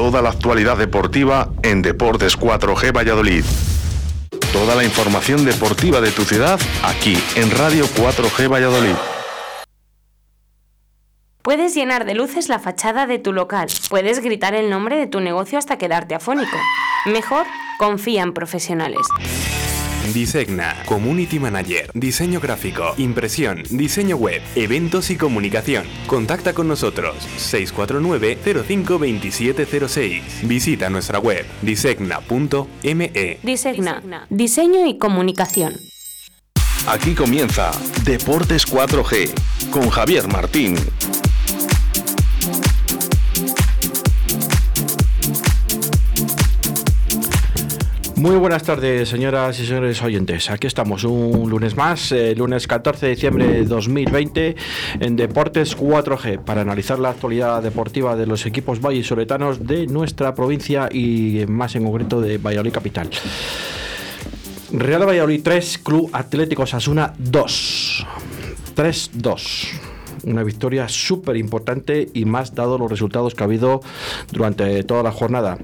Toda la actualidad deportiva en Deportes 4G Valladolid. Toda la información deportiva de tu ciudad aquí en Radio 4G Valladolid. Puedes llenar de luces la fachada de tu local. Puedes gritar el nombre de tu negocio hasta quedarte afónico. Mejor, confía en profesionales. Disegna, Community Manager, diseño gráfico, impresión, diseño web, eventos y comunicación. Contacta con nosotros 649 05 2706. Visita nuestra web disegna.me. Disegna, diseño y comunicación. Aquí comienza Deportes 4G con Javier Martín. Muy buenas tardes, señoras y señores oyentes. Aquí estamos un lunes más, eh, lunes 14 de diciembre de 2020, en Deportes 4G, para analizar la actualidad deportiva de los equipos vallisoletanos de nuestra provincia y más en concreto de Valladolid Capital. Real Valladolid 3, Club Atlético Sasuna 2. 3-2 una victoria súper importante y más dado los resultados que ha habido durante toda la jornada.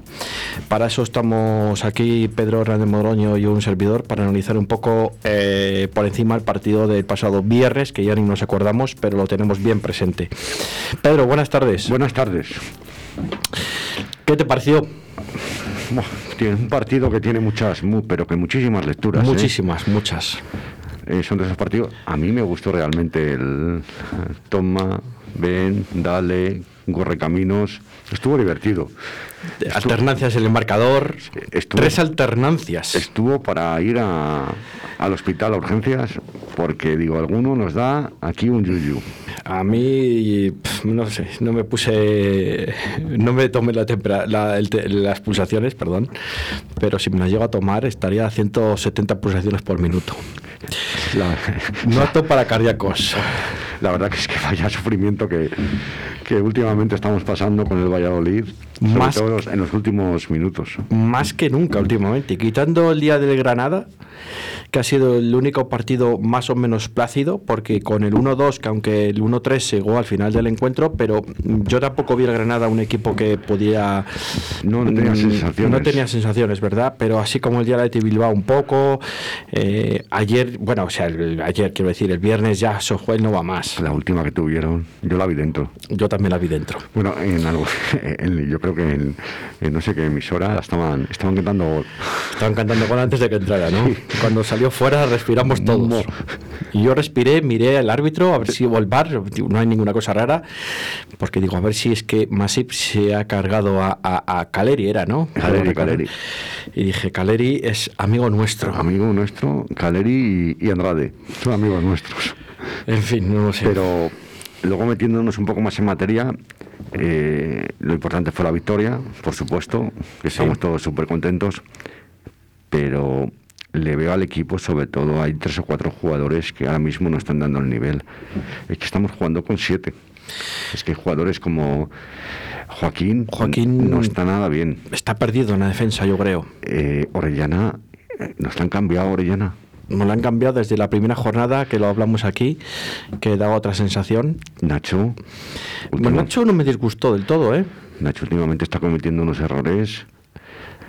Para eso estamos aquí Pedro Hernández Modroño y un servidor para analizar un poco eh, por encima el partido del pasado viernes, que ya ni nos acordamos, pero lo tenemos bien presente. Pedro, buenas tardes. Buenas tardes. ¿Qué te pareció? Tiene un partido que tiene muchas, mu- pero que muchísimas lecturas. ¿eh? Muchísimas, muchas. Eh, son de esos partidos. A mí me gustó realmente el toma, ven, dale, corre caminos. Estuvo divertido. Alternancias en el marcador. Estuvo- Tres alternancias. Estuvo para ir a- al hospital a urgencias porque, digo, alguno nos da aquí un yuyu. A mí, no sé, no me puse, no me tomé la tempera- la- el las pulsaciones, perdón, pero si me las llego a tomar estaría a 170 pulsaciones por minuto. La, No apto para cardíacos. la verdad que es que vaya sufrimiento que, que últimamente estamos pasando con el Valladolid, sobre Más- todo en los últimos minutos. Más que nunca últimamente. Quitando el día del Granada, que ha sido el único partido más o menos plácido, porque con el 1-2, que aunque el 1-3 se llegó al final del encuentro, pero yo tampoco vi al Granada un equipo que podía... No, no tenía mm, sensaciones. No tenía sensaciones, ¿verdad? Pero así como el día de Bilbao un poco, eh, ayer, bueno, o sea, el- ayer quiero decir, el viernes ya Sojuel no va más. La última que tuvieron, yo la vi dentro. Yo también la vi dentro. Bueno, en algo, en- yo creo que en, en no sé qué emisora estaban, estaban cantando Estaban cantando con antes de que entrara, ¿no? Cuando salió fuera respiramos todos. Y yo respiré, miré al árbitro a ver si iba al bar, no hay ninguna cosa rara, porque digo, a ver si es que Masip se ha cargado a, a- a Caleri, era, ¿no? Caleri, Caleri. Y dije, Caleri es amigo nuestro. amigo nuestro, Caleri y, y Andrade, son amigos nuestros. En fin, no lo sé. Pero luego metiéndonos un poco más en materia, eh, lo importante fue la victoria, por supuesto, que estamos todos súper contentos, pero le veo al equipo, sobre todo hay tres o cuatro jugadores que ahora mismo no están dando el nivel. Es que estamos jugando con siete. Es que jugadores como Joaquín, Joaquín- no está nada bien. Está perdido en la defensa, yo creo. Eh, Orellana, eh, nos han cambiado Orellana. Nos lo han cambiado desde la primera jornada, que lo hablamos aquí, que daba otra sensación. Nacho, Bueno, último- Nacho no me disgustó del todo, ¿eh? Nacho últimamente está cometiendo unos errores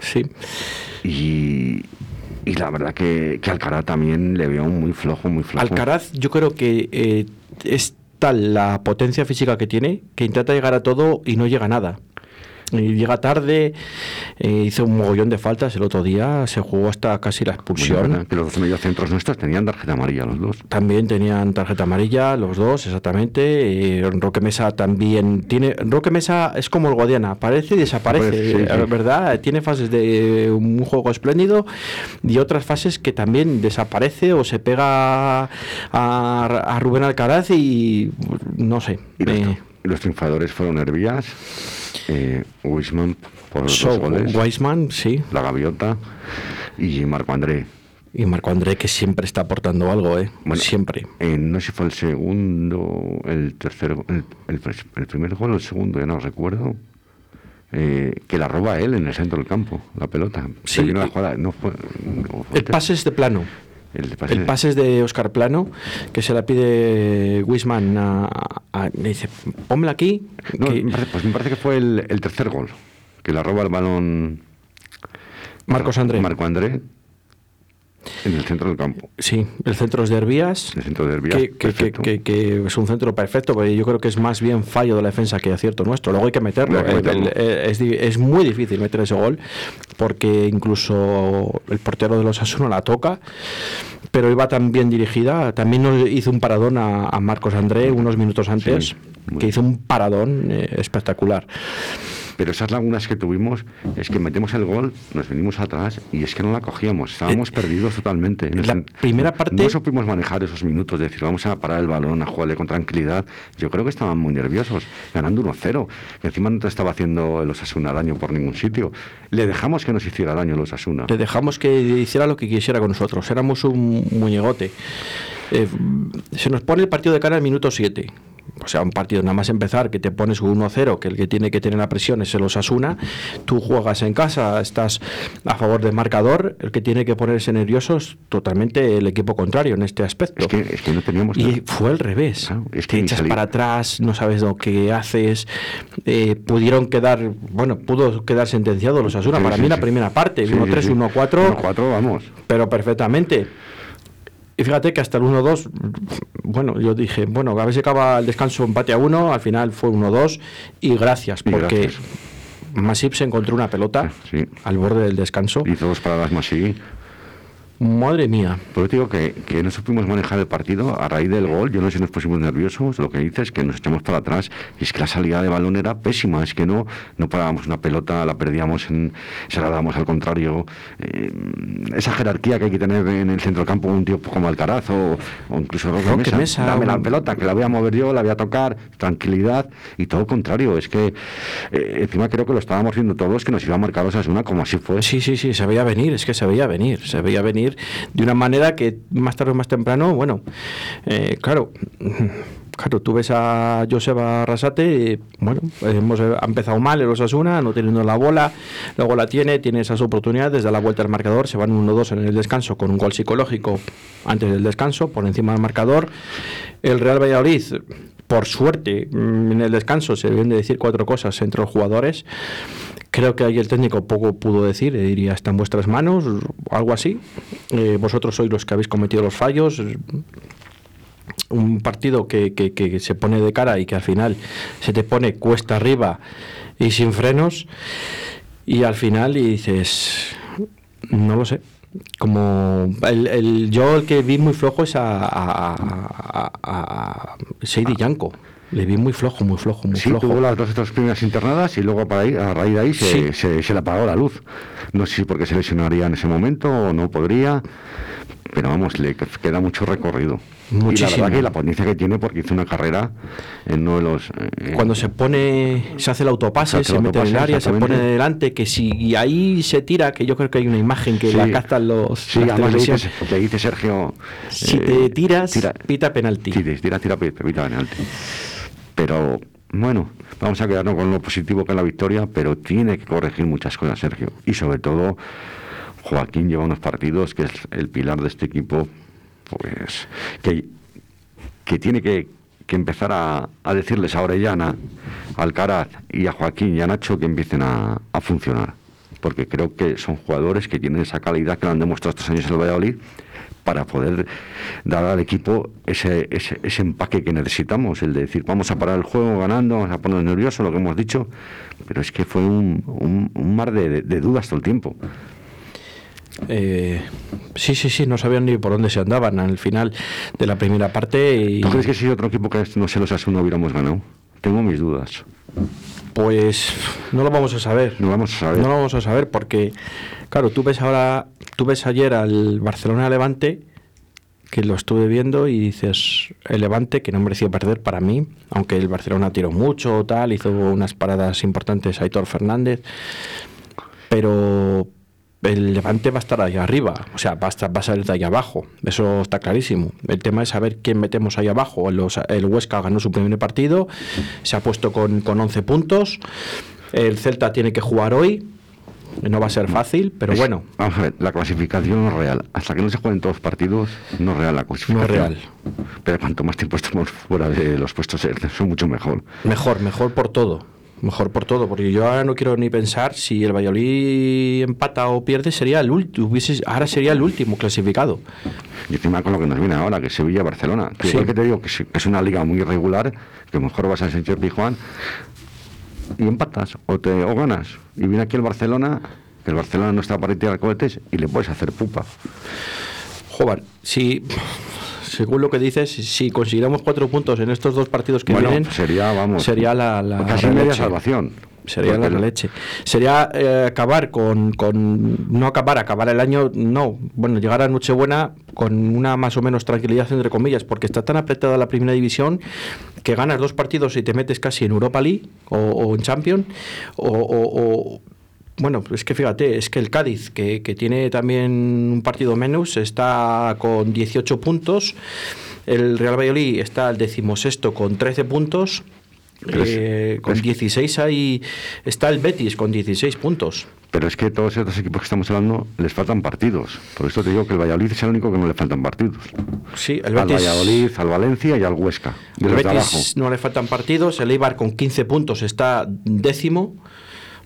Sí. y, y la verdad que, que Alcaraz también le veo muy flojo, muy flojo. Alcaraz, yo creo que eh, es tal la potencia física que tiene que intenta llegar a todo y no llega a nada. Y llega tarde, eh, hizo un mogollón de faltas el otro día, se jugó hasta casi la expulsión. que los dos mediocentros nuestros tenían tarjeta amarilla los dos. También tenían tarjeta amarilla, los dos, exactamente. Eh, Roque Mesa también tiene. Roque Mesa es como el Guadiana, aparece y desaparece, sí, sí. ¿verdad? Tiene fases de un juego espléndido y otras fases que también desaparece o se pega a, a Rubén Alcaraz y no sé. Y los, eh, los triunfadores fueron Hervías, eh, Wisman, por los So, dos goles. Weisman, sí. La Gaviota y Marco André. Y Marco André, que siempre está aportando algo, ¿eh? Bueno, siempre. eh, no sé si fue el segundo, el tercero, el, el, el primer gol o el segundo, ya no recuerdo. eh, que la roba él en el centro del campo, la pelota. Sí, jugada, fue, no fue El pase es de plano. El pase- El pase es de Oscar Plano, que se la pide Wisman a, a- le dice, pónmela aquí. No, que- me parece, pues me parece que fue el, el tercer gol, que la roba el balón Marcos André. Marco André en el centro del campo. Sí, el centro es de Herbías. El centro de Herbías, que, que- que- que- es un centro perfecto, porque yo creo que es más bien fallo de la defensa que acierto nuestro. Luego hay que meterlo. Hay El- meterlo. el- eh, es, es muy difícil meter ese gol, porque incluso el portero de los Asuna la toca, pero iba tan bien dirigida. También nos hizo un paradón a, a Marcos André unos minutos antes, Sí, que hizo un paradón eh, espectacular. Pero esas lagunas que tuvimos es que metemos el gol, nos venimos atrás y es que no la cogíamos. Estábamos perdidos totalmente. Eh, la primera parte- No supimos manejar esos minutos, decir, vamos a parar el balón, a jugarle con tranquilidad. Yo creo que estaban muy nerviosos, ganando 1-0. Que encima no te estaba haciendo el Osasuna daño por ningún sitio. Le dejamos que nos hiciera daño el Osasuna. Le dejamos que hiciera lo que quisiera con nosotros. Éramos un muñegote. Eh, se nos pone el partido de cara al minuto 7. O sea, un partido nada más empezar que te pones un 1-0, que el que tiene que tener la presión es el Osasuna. Tú juegas en casa, estás a favor del marcador. El que tiene que ponerse nervioso es totalmente el equipo contrario en este aspecto. Es que, es que no teníamos Y nada. fue al revés. Claro, es te que echas para atrás, no sabes lo que haces. Eh, pudieron quedar, bueno, pudo quedar sentenciado los Asuna. Sí, Para sí, mí la primera parte, Sí, 1-3, sí, sí. 1-4, 1-4, vamos. pero perfectamente. Y fíjate que hasta el 1-2, bueno, yo dije, bueno, a ver si acaba el descanso empate a 1, al final fue 1-2 y gracias, Y porque gracias. Masip se encontró una pelota Sí. al borde del descanso. Hizo dos paradas y Madre mía, Por eso digo que, que no supimos manejar el partido a raíz del gol. Yo no sé si nos pusimos nerviosos. Lo que dice es que nos echamos para atrás. Y es que la salida de balón era pésima. Es que no, no parábamos una pelota, la perdíamos, en, se la dábamos al contrario. Eh, esa jerarquía que hay que tener en el centro del campo, un tío como Alcaraz o, o incluso Roque, Mesa. Mesa, Dame la pelota, que la voy a mover yo, la voy a tocar, tranquilidad. Y todo lo contrario. Es que eh, encima creo que lo estábamos viendo todos, que nos iba a marcar una como así fue. Sí, sí, sí, se veía venir, es que se veía venir, se veía venir de una manera que más tarde o más temprano, bueno, eh, claro, claro, tú ves a Joseba Arrasate, bueno, hemos ha empezado mal el Osasuna, no teniendo la bola, luego la tiene, tiene esas oportunidades, da la vuelta al marcador, se van 1-2 en el descanso con un gol psicológico antes del descanso, por encima del marcador. El Real Valladolid, por suerte, mm, en el descanso se deben de decir cuatro cosas entre los jugadores. Creo que ahí el técnico poco pudo decir, eh, diría, está en vuestras manos, algo así. Eh, vosotros sois los que habéis cometido los fallos. Un partido que, que- que se pone de cara y que al final se te pone cuesta arriba y sin frenos. Y al final y dices, no lo sé. Como el, el- yo el que vi muy flojo es a, a, a, Seidi Yanko. Le vi muy flojo, muy flojo, muy Sí, flojo. tuvo las dos otras primeras internadas y luego para a raíz de ahí se, Sí. se, se le apagó la luz. No sé si porque se lesionaría en ese momento o no podría, pero vamos, le queda mucho recorrido. Y la Muchísimo. verdad que la potencia que tiene porque hizo una carrera en uno de los... eh, Cuando se pone, se hace el autopase, Se mete en el área, se pone delante, que si y ahí se tira, que yo creo que hay una imagen que Sí. la captan los Sí, además le dice, le dice Sergio... Si eh, te tiras, tira- pita penalti. Sí, te tira, tira, pita penalti. Pero bueno, vamos a quedarnos con lo positivo que es la victoria, pero tiene que corregir muchas cosas, Sergio. Y sobre todo, Joaquín lleva unos partidos que es el pilar de este equipo, pues que, que tiene que, que empezar a, a decirles a Orellana, a Alcaraz y a Joaquín y a Nacho que empiecen a, a funcionar. Porque creo que son jugadores que tienen esa calidad que lo han demostrado estos años en el Valladolid para poder dar al equipo ese, ese, ese empaque que necesitamos, el de decir, vamos a parar el juego ganando, vamos a ponernos nerviosos, lo que hemos dicho, pero es que fue un, un- un mar de, dudas todo el tiempo. Eh, sí, sí, sí, no sabían ni por dónde se andaban al final de la primera parte. Y, ¿Tú crees que si otro equipo que no se los hace uno hubiéramos ganado? Tengo mis dudas. Pues no lo vamos a saber. No vamos a saber. No lo vamos a saber porque, claro, tú ves ahora, tú ves ayer al Barcelona Levante que lo estuve viendo y dices, el Levante, que no mereció perder para mí, aunque el Barcelona tiró mucho, tal, hizo unas paradas importantes a Aitor Fernández, pero el Levante va a estar ahí arriba, o sea, va a, estar, va a salir de ahí abajo, eso está clarísimo. El tema es saber quién metemos ahí abajo. Los- el Huesca ganó su primer partido, se ha puesto con, con 11 puntos, el Celta tiene que jugar hoy, no va a ser fácil, pero Es- bueno, Vamos a ver, la clasificación no es real. Hasta que no se jueguen todos los partidos, no es real la clasificación. real. Pero cuanto más tiempo estemos fuera de los puestos, es mucho mejor. Mejor, mejor por todo. Mejor por todo, porque yo ahora no quiero ni pensar si el Valladolid empata o pierde, sería el último, ahora sería el último clasificado. Y encima con lo que nos viene ahora, que Sevilla-Barcelona. Que Sí. Que te digo que es, una liga muy irregular, que mejor vas al Sánchez Pijuán y empatas o, te, o ganas. Y viene aquí el Barcelona, que el Barcelona no está para tirar cohetes y le puedes hacer pupa. Joder, si, según lo que dices, si consiguiéramos cuatro puntos en estos dos partidos que bueno, vienen, sería, vamos, sería la, la casi media salvación. Sería Porque la leche. Sería eh, acabar con, con. No acabar, acabar el año. No. Bueno, llegar a Nochebuena con una más o menos tranquilidad, entre comillas, porque está tan apretada la primera división que ganas dos partidos y te metes casi en Europa League o, o en Champions. O, o- o- bueno, es que fíjate, es que el Cádiz, que, que tiene también un partido menos, está con 18 puntos. El Real Valladolid está al decimosexto con 13 puntos. Pero es- Eh, con es- 16 ahí está el Betis con 16 puntos. Pero es que todos estos equipos que estamos hablando les faltan partidos. Por eso te digo que el Valladolid es el único que no le faltan partidos. Sí, el al Betis, Valladolid, al Valencia y al Huesca. El Betis abajo. no le faltan partidos. El Eibar con 15 puntos está décimo.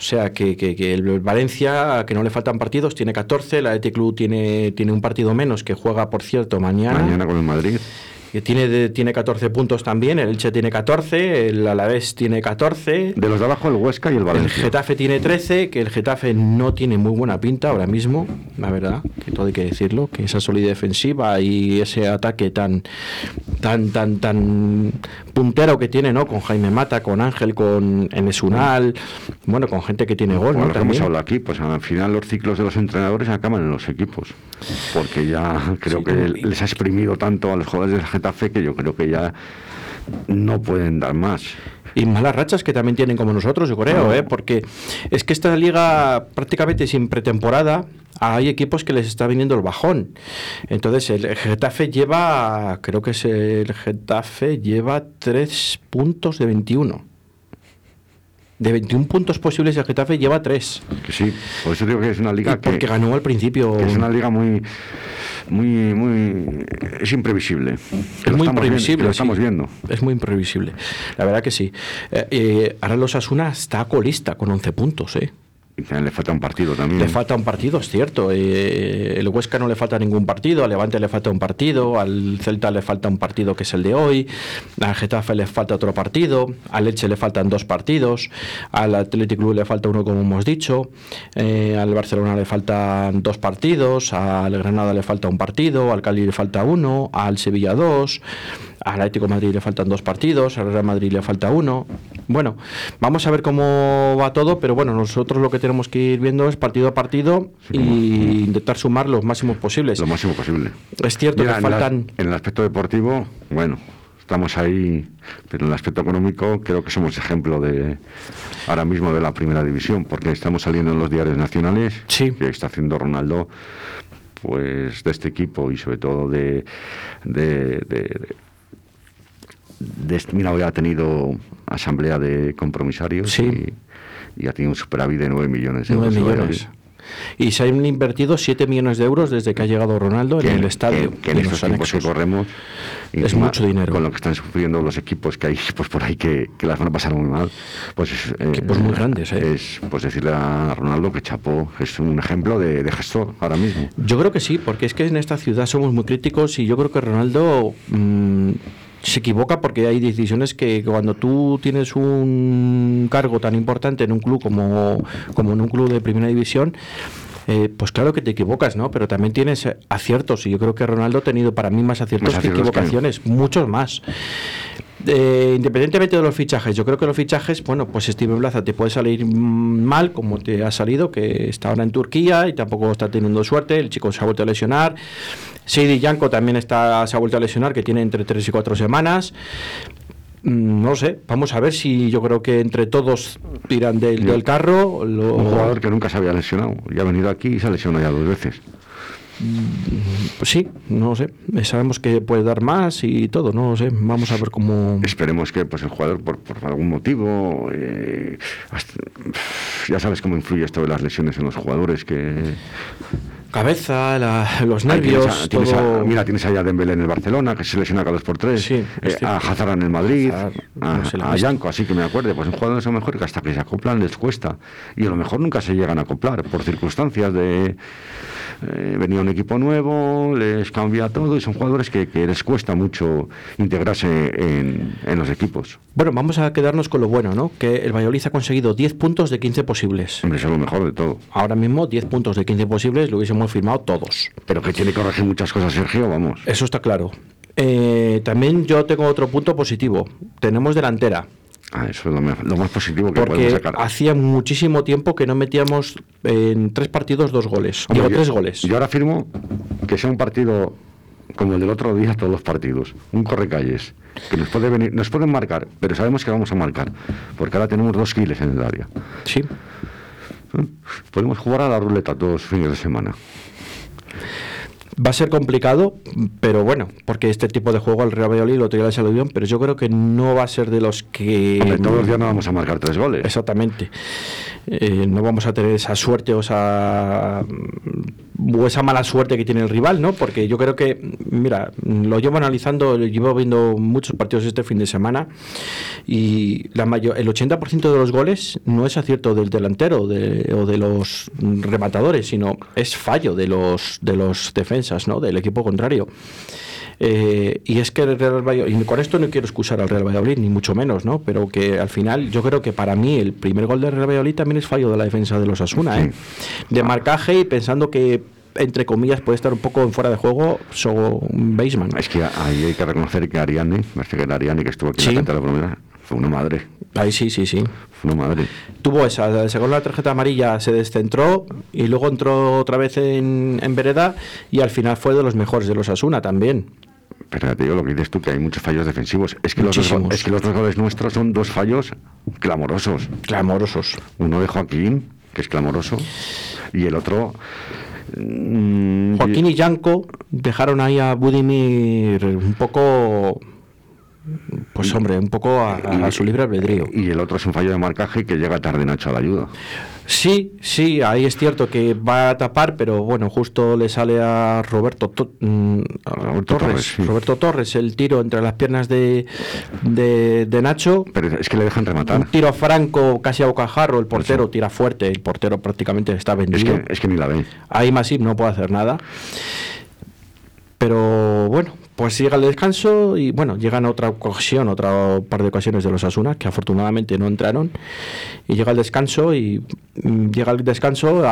O sea que, que- que el Valencia, que no le faltan partidos, tiene 14. El Athletic Club tiene, tiene un partido menos que juega, por cierto, mañana. Mañana con el Madrid. Que tiene, de- tiene 14 puntos también. El Elche tiene 14. El Alavés tiene 14. De los de abajo el Huesca y el El Valencia. Getafe tiene 13, que el Getafe no tiene muy buena pinta ahora mismo, la verdad, que todo hay que decirlo, que esa solidez defensiva y ese ataque tan tan tan tan puntero que tiene, ¿no? Con Jaime Mata, con Ángel, con Enesunal, bueno, con gente que tiene gol, Como ¿no? lo que hemos También. hablado aquí, pues al final los ciclos de los entrenadores acaban en los equipos. Porque ya creo Sí, que les ha exprimido tanto a los jugadores del Getafe que yo creo que ya no pueden dar más. Y malas rachas que también tienen como nosotros, yo creo, ¿eh? porque es que esta liga prácticamente sin pretemporada hay equipos que les está viniendo el bajón. Entonces el Getafe lleva, creo que es el Getafe lleva 3 puntos de 21. De 21 puntos posibles el Getafe lleva 3. Que sí, por eso digo que es una liga que, Porque ganó al principio. que es una liga muy, muy, muy, es imprevisible. Que Es lo muy viendo, imprevisible. que lo sí. estamos viendo. Es muy imprevisible. La verdad que sí. Eh, eh, ahora los Asuna está colista con 11 puntos, ¿eh? Le falta un partido también. Le falta un partido, es cierto. Eh, el Huesca no le falta ningún partido, al Levante le falta un partido, al Celta le falta un partido que es el de hoy, al Getafe le falta otro partido, al Leche le faltan dos partidos, al Athletic Club le falta uno como hemos dicho, eh, al Barcelona le faltan dos partidos, al Granada le falta un partido, al Cali le falta uno, al Sevilla dos, al Atlético de Madrid le faltan dos partidos, al Real Madrid le falta uno. Bueno, vamos a ver cómo va todo, pero bueno, nosotros lo que tenemos que ir viendo es partido a partido Sí, y intentar sumar los máximos posibles. Lo máximo posible. Es cierto Mira, que en, la- faltan... en el aspecto deportivo, bueno, estamos ahí, pero en el aspecto económico creo que somos ejemplo de ahora mismo de la primera división, porque estamos saliendo en los diarios nacionales, Sí. que está haciendo Ronaldo, pues de este equipo y sobre todo de, de, de- de este- mira, hoy ha tenido asamblea de compromisarios Sí. y, y ha tenido un superávit de 9 millones de 9 euros. millones. Y se han invertido 7 millones de euros desde que ha llegado Ronaldo que, en el estadio. que- que en y estos tiempos que corremos Es encima, mucho dinero. con lo que están sufriendo los equipos que hay pues por ahí que, las van a pasar muy mal pues eh, Equipos muy grandes, ¿eh? es pues decirle a Ronaldo que chapó es un ejemplo de, de gestor ahora mismo Yo creo que sí, porque es que en esta ciudad somos muy críticos y yo creo que Ronaldo mm, se equivoca porque hay decisiones que cuando tú tienes un cargo tan importante en un club como, como en un club de primera división, eh, pues claro que te equivocas, ¿no? Pero también tienes aciertos y yo creo que Ronaldo ha tenido para mí más aciertos Más que aciertos que- equivocaciones, muchos más. Eh, independientemente de los fichajes, yo creo que los fichajes, bueno, pues Steven Blaza te puede salir mal, como te ha salido, que está ahora en Turquía y tampoco está teniendo suerte, el chico se ha vuelto a lesionar. Seidi Yanko también está, se ha vuelto a lesionar, que tiene entre 3 y 4 semanas. Mm, No sé, vamos a ver si yo creo que entre todos tiran del, del carro. lo- Un jugador que nunca se había lesionado. Y ha venido aquí y se ha lesionado ya dos veces. Pues sí, no sé. Sabemos que puede dar más y todo, no sé. Vamos a ver cómo. Esperemos que pues el jugador, por, por algún motivo, eh, hasta- ya sabes cómo influye esto de las lesiones en los jugadores, que Cabeza, la- los Ahí tienes nervios, a- tienes a- todo. mira, tienes allá a Dembélé en el Barcelona, que se lesiona cada dos por tres, Sí, eh, a Hazard en el Madrid, Hazard, a, no. Yanko, así que me acuerde, pues un jugador a lo mejor que hasta que se acoplan les cuesta, y a lo mejor nunca se llegan a acoplar, por circunstancias de... eh, venía un equipo nuevo, les cambia todo, y son jugadores que, que les cuesta mucho integrarse en, en los equipos. Bueno, vamos a quedarnos con lo bueno, ¿no? Que el Valladolid ha conseguido 10 puntos de 15 posibles. Hombre, eso es lo mejor de todo. Ahora mismo 10 puntos de 15 posibles lo hubiésemos firmado todos. Pero que tiene que corregir muchas cosas, Sergio, vamos. Eso está claro. Eh, también yo tengo otro punto positivo. Tenemos delantera. Ah, eso es lo, más positivo que podemos sacar. hacía muchísimo tiempo que no metíamos en tres partidos dos goles. Hombre, Digo, yo- tres goles. Yo ahora afirmo que sea un partido como el del otro día, todos los partidos. Un correcalles. Que nos puede venir, nos pueden marcar, pero sabemos que vamos a marcar. Porque ahora tenemos dos kiles en el área. Sí. Podemos jugar a la ruleta todos los fines de semana. Va a ser complicado, pero bueno, porque este tipo de juego al Real Valladolid lo tenía la salud pero yo creo que no va a ser de los que... Hombre, todos los días no vamos a marcar tres goles. Exactamente. Eh, no vamos a tener esa suerte o esa, o esa mala suerte que tiene el rival, ¿no? Porque yo creo que, mira, lo llevo analizando, lo llevo viendo muchos partidos este fin de semana y la mayor, el 80% de los goles no es acierto del delantero de- o de los rematadores, sino es fallo de los, de los defensas, ¿no? Del equipo contrario. Eh, y es que el Real Valladolid, y con esto no quiero excusar al Real Valladolid, ni mucho menos, ¿no? Pero que al final yo creo que para mí el primer gol del Real Valladolid también es fallo de la defensa de los Asuna, ¿eh? De marcaje y pensando que, entre comillas, puede estar un poco en fuera de juego, so, un baseman. Es que ahí hay que reconocer que Ariane, que Ariane que estuvo aquí Sí. en la cantera de la primera, fue una madre. Ahí sí, sí, sí. Fue una madre. Tuvo esa, sacó la tarjeta amarilla, se descentró y luego entró otra vez en, en vereda y al final fue de los mejores de los Asuna también. Pero te digo lo que dices tú, que hay muchos fallos defensivos. Es que, los dos, es que los dos goles nuestros son dos fallos clamorosos. Clamorosos. Uno de Joaquín, que es clamoroso, y el otro... mm, Joaquín y Yanko dejaron ahí a Budimir un poco, pues hombre, un poco a, a su libre albedrío. Y el otro es un fallo de marcaje que llega tarde Nacho a la ayuda. Sí, sí, ahí es cierto que va a tapar, pero bueno, justo le sale a Roberto, To- mm, Roberto Torres, Torres, sí. Roberto Torres el tiro entre las piernas de, de, de Nacho. Pero es que le dejan Un rematar. tiro franco, casi a bocajarro, el portero tira fuerte, el portero prácticamente está Es vendido. que, es que ni la ve. Ahí Masip no puede hacer nada. Pero bueno, pues llega el descanso y bueno, llegan otra ocasión, otra par de ocasiones de los Asuna, que afortunadamente no entraron. Y llega el descanso y mm, llega el descanso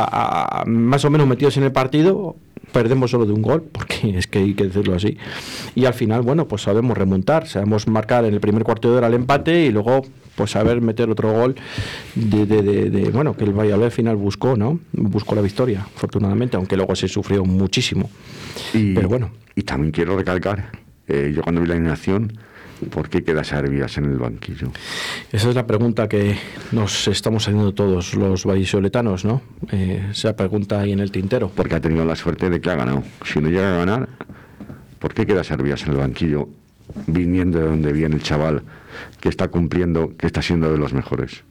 más o menos metidos en el partido. Perdemos solo de un gol, porque es que hay que decirlo así. Y al final, bueno, pues sabemos remontar, sabemos marcar en el primer cuarto de hora el empate y luego, pues saber meter otro gol de, de- de- de- bueno, que el Valladolid al final buscó, ¿no? Buscó la victoria, afortunadamente, aunque luego se sufrió muchísimo. Y, Pero bueno. Y también quiero recalcar, eh, yo cuando vi la alineación, ¿por qué queda Servias en el banquillo? Esa es la pregunta que nos estamos haciendo todos los vallisoletanos, ¿no? Eh, esa pregunta ahí en el tintero. Porque ha tenido la suerte de que ha ganado. Si no llega a ganar, ¿por qué queda Servias en el banquillo viniendo de donde viene el chaval que está cumpliendo, que está siendo de los mejores?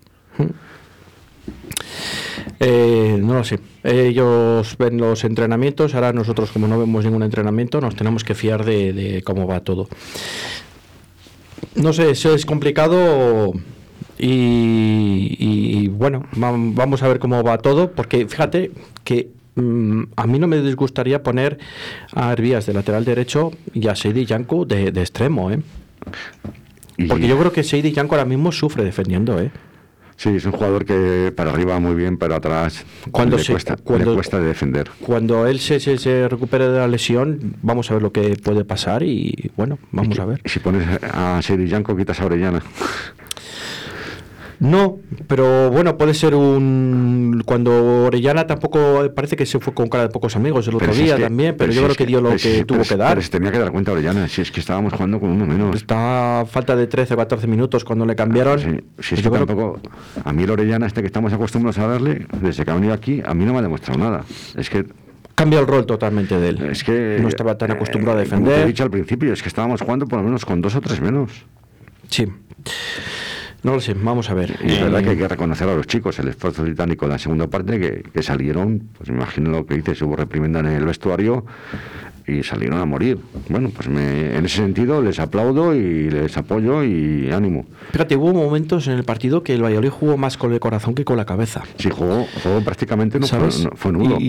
Eh, no lo sé. Ellos ven los entrenamientos, ahora nosotros como no vemos ningún entrenamiento nos tenemos que fiar de, cómo va todo. No sé, eso es complicado y, bueno, vam- vamos a ver cómo va todo, porque fíjate que mm, a mí no me disgustaría poner a Hervías de lateral derecho y a Seidi Yanko de, de extremo, ¿eh? Porque yo creo que Seidi Yanko ahora mismo sufre defendiendo, ¿eh? Sí, es un jugador que para arriba muy bien, pero atrás Cuando le, se- cuesta, cuando- le cuesta de defender. Cuando él se, se, se recupere de la lesión, vamos a ver lo que puede pasar y bueno, vamos a ver. Si pones a Siri Yanko, quitas a Orellana. No, pero bueno, puede ser un. Cuando Orellana tampoco parece que se fue con cara de pocos amigos el otro Pero si día es que- también, pero, yo creo que dio lo que si- tuvo que dar. pero se tenía que dar cuenta Orellana, si es que estábamos jugando con uno menos. Está falta de 13 o 14 minutos cuando le cambiaron. Sí, si es Yo que creo- tampoco. A mí el Orellana, este que estamos acostumbrados a darle, desde que ha venido aquí, a mí no me ha demostrado nada. Es que. Cambia el rol totalmente de él. Es que no estaba tan acostumbrado a eh, Como te he defender. dicho al principio, es que estábamos jugando por lo menos con dos o tres menos. Sí. No lo sé, vamos a ver. Y es Eh, verdad que hay que reconocer a los chicos el esfuerzo titánico en la segunda parte, que, que salieron, pues me imagino lo que dices, hubo reprimenda en el vestuario y salieron a morir. Bueno, pues me- en ese sentido les aplaudo y les apoyo y ánimo. Fíjate, hubo momentos en el partido que el Valladolid jugó más con el corazón que con la cabeza. Si jugó, jugó prácticamente no fue, ¿Sabes? no- fue nulo. Y,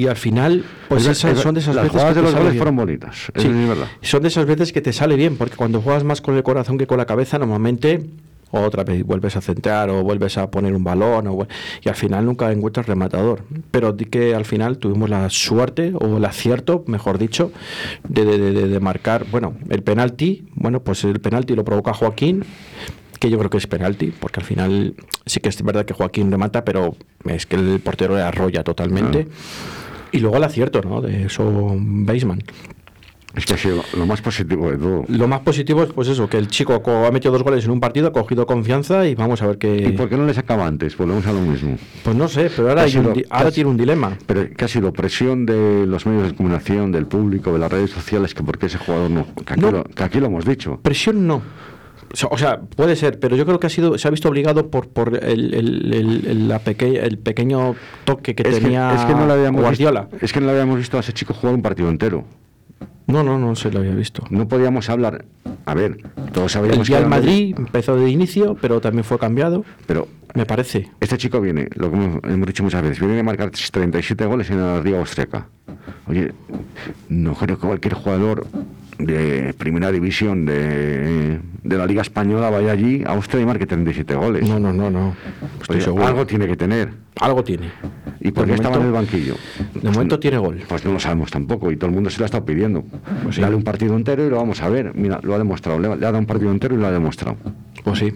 y- al final, pues Es esas es son de esas las veces jugadas que de los goles fueron bonitas, Sí, es verdad. son de esas veces que te sale bien, porque cuando juegas más con el corazón que con la cabeza, normalmente otra vez vuelves a centrar o vuelves a poner un balón o y al final nunca encuentras rematador. Pero di que al final tuvimos la suerte o el acierto, mejor dicho, de, de- de- de marcar, bueno, el penalti, bueno, pues el penalti lo provoca Joaquín que yo creo que es penalti, porque al final sí que es verdad que Joaquín remata, pero es que el portero le arrolla totalmente. Y luego el acierto, ¿no? De eso, Baseman. Es que ha sido lo más positivo de todo. Lo más positivo es pues eso, que el chico co- ha metido dos goles en un partido, ha cogido confianza y vamos a ver ¿Y qué... por qué no le sacaba antes? Volvemos a lo mismo. Pues no sé, pero ahora, hay Casi un lo- di- ahora tiene un dilema. Pero que ha sido presión de los medios de comunicación, del público, de las redes sociales, que por qué ese jugador no. Que aquí, No. Lo, que aquí lo hemos dicho. Presión no. O sea, puede ser, pero yo creo que ha sido, se ha visto obligado por, por el, el- el- el- la peque- el pequeño toque que Es que, tenía es que no Guardiola. Visto, es que no le habíamos visto a ese chico jugar un partido entero. No, no, no se lo había visto. No podíamos hablar. A ver, todos El sabíamos del era Madrid empezó de inicio, pero también fue cambiado, Pero me parece. este chico viene, lo que hemos, hemos dicho muchas veces, viene de marcar 37 goles en la Liga Austriaca. Oye, no creo que cualquier jugador de primera división de, de la Liga Española vaya allí a Austria y marque 37 goles. No, no, no, no. Estoy Oye, seguro. algo tiene que tener. Algo tiene. ¿Y por qué estaba en el banquillo? De momento tiene gol. Pues no lo sabemos tampoco y todo el mundo se lo ha estado pidiendo. Pues sí. Dale un partido entero y lo vamos a ver. Mira, lo ha demostrado. Le, ha dado un partido entero y lo ha demostrado. Pues sí.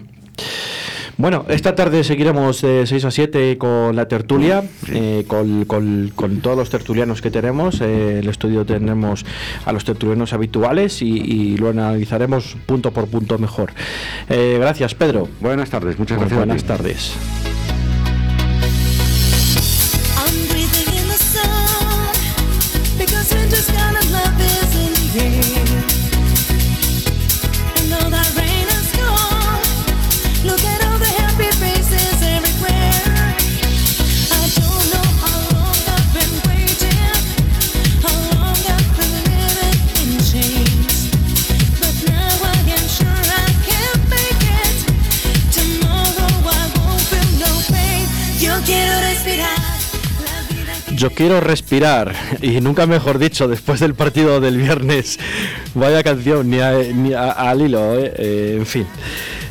Bueno, esta tarde seguiremos de 6 a 7 con la tertulia, eh, con, con- con todos los tertulianos que tenemos. Eh, el estudio tendremos a los tertulianos habituales y, y lo analizaremos punto por punto mejor. Eh, gracias, Pedro. Buenas tardes, muchas Pues gracias. buenas tardes. Yo quiero respirar, y nunca mejor dicho, después del partido del viernes. Vaya canción, ni, a- ni a- al hilo, eh, eh, en fin.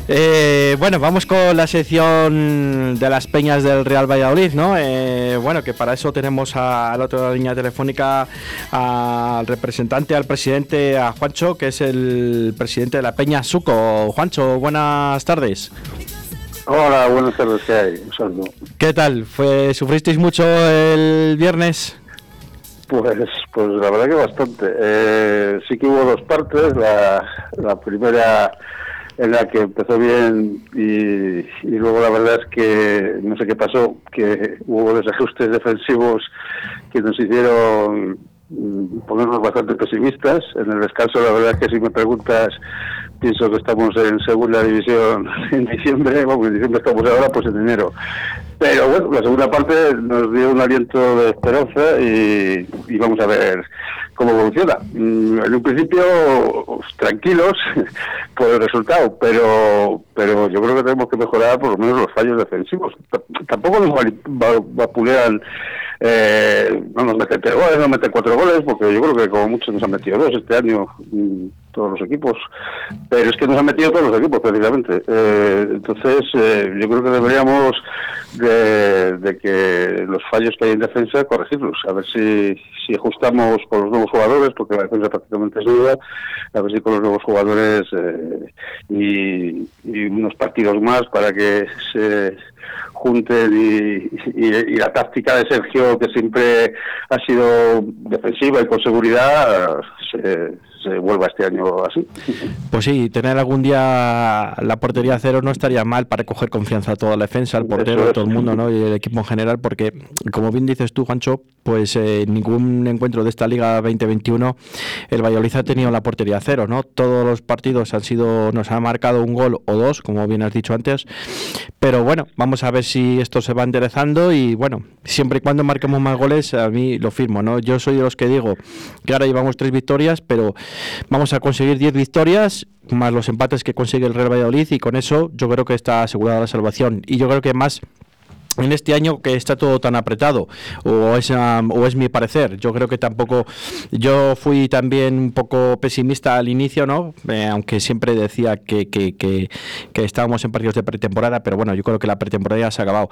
Eh, bueno, vamos con la sección de las peñas del Real Valladolid, ¿no? Bueno, que para eso tenemos a, a la otra línea telefónica al representante, al presidente, a Juancho, que es el presidente de la Peña Suco. Juancho, buenas tardes. Hola, buenas tardes, ¿qué hay? Un saludo. ¿Qué tal? ¿Fue, ¿Sufristeis mucho el viernes? Pues, pues la verdad que bastante. Eh, sí que hubo dos partes. La, la primera en la que empezó bien y, y luego la verdad es que no sé qué pasó, que hubo desajustes defensivos que nos hicieron mm, ponernos bastante pesimistas. En el descanso la verdad es que si me preguntas pienso que estamos en segunda división en diciembre, bueno, en diciembre estamos ahora, pues en enero. Pero bueno, la segunda parte nos dio un aliento de esperanza y, vamos a ver cómo evoluciona. Mm, En un principio tranquilos por el resultado, pero pero yo creo que tenemos que mejorar por lo menos los fallos defensivos. Tampoco nos va- vapulean, eh, no nos meten tres goles, no meten cuatro goles, porque yo creo que como mucho nos han metido dos este año mm, todos los equipos, pero es que nos han metido todos los equipos prácticamente. Eh, entonces eh, yo creo que deberíamos de, de que los fallos que hay en defensa corregirlos, a ver si, si ajustamos con los nuevos jugadores, porque la defensa prácticamente es nueva, a ver si con los nuevos jugadores eh, y, y unos partidos más para que se junten y, y- y la táctica de Sergio, que siempre ha sido defensiva y con seguridad, se, se vuelva este año así. Pues sí, tener algún día la portería cero no estaría mal para coger confianza a toda la defensa, al portero, es. todo el mundo ¿no? y el equipo en general, porque como bien dices tú, Juancho, pues eh, ningún encuentro de esta Liga 2021 el Valladolid ha tenido la portería cero, ¿no? Todos los partidos han sido, nos han marcado un gol o dos, como bien has dicho antes, pero bueno, vamos a ver si esto se va enderezando y bueno, siempre y cuando marquemos más goles, a mí lo firmo, ¿no? Yo soy de los que digo que ahora llevamos tres victorias, pero vamos a conseguir 10 victorias más los empates que consigue el Real Valladolid y con eso yo creo que está asegurada la salvación. Y yo creo que más en este año que está todo tan apretado o es o es mi parecer. Yo creo que tampoco yo fui también un poco pesimista al inicio no Eh, aunque siempre decía que, que, que, que estábamos en partidos de pretemporada pero bueno yo creo que la pretemporada ya se ha acabado.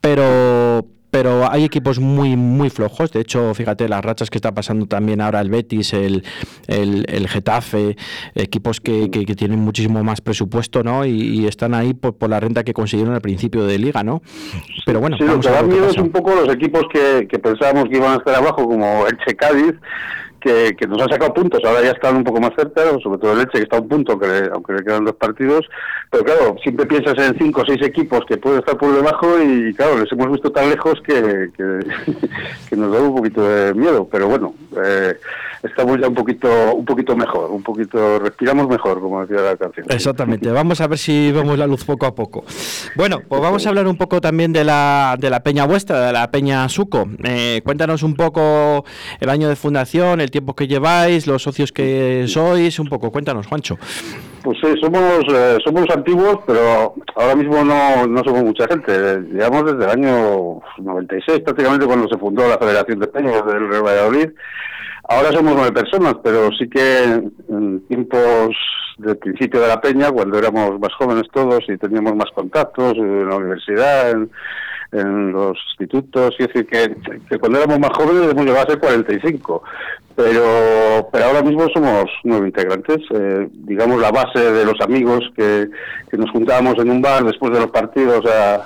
Pero pero hay equipos muy muy flojos. De hecho fíjate las rachas que está pasando también ahora el Betis el, el, el Getafe equipos que, que, que tienen muchísimo más presupuesto no y, y están ahí por, por la renta que consiguieron al principio de liga no pero bueno Sí, lo que da miedo es un poco los equipos que, que pensábamos que iban a estar abajo, como Elche Cádiz, que, nos han sacado puntos, ahora ya están un poco más cerca, sobre todo el Elche, que está a un punto, aunque le, quedan dos partidos, pero claro, siempre piensas en cinco o seis equipos que pueden estar por debajo y claro, les hemos visto tan lejos que nos da un poquito de miedo, pero bueno, eh, estamos ya un poquito, un poquito mejor, un poquito, respiramos mejor, como decía la canción. Exactamente, vamos a ver si vemos la luz poco a poco. Bueno, pues vamos a hablar un poco también de la, de la peña vuestra, de la peña Suco. Eh, cuéntanos un poco el año de fundación, el tiempo que lleváis, los socios que sois, un poco, cuéntanos, Juancho. Pues sí, somos, eh, somos antiguos, pero ahora mismo no, no somos mucha gente. Llevamos desde el año 96, prácticamente cuando se fundó la Federación de Peñas del Real Valladolid. Ahora somos nueve personas, pero sí que en tiempos del principio de la peña, cuando éramos más jóvenes todos y teníamos más contactos en la universidad, en, en los institutos, y es decir, que, que cuando éramos más jóvenes hemos llegado a ser 45. Pero, pero ahora mismo somos nueve integrantes. Eh, digamos, la base de los amigos que, nos juntábamos en un bar después de los partidos a,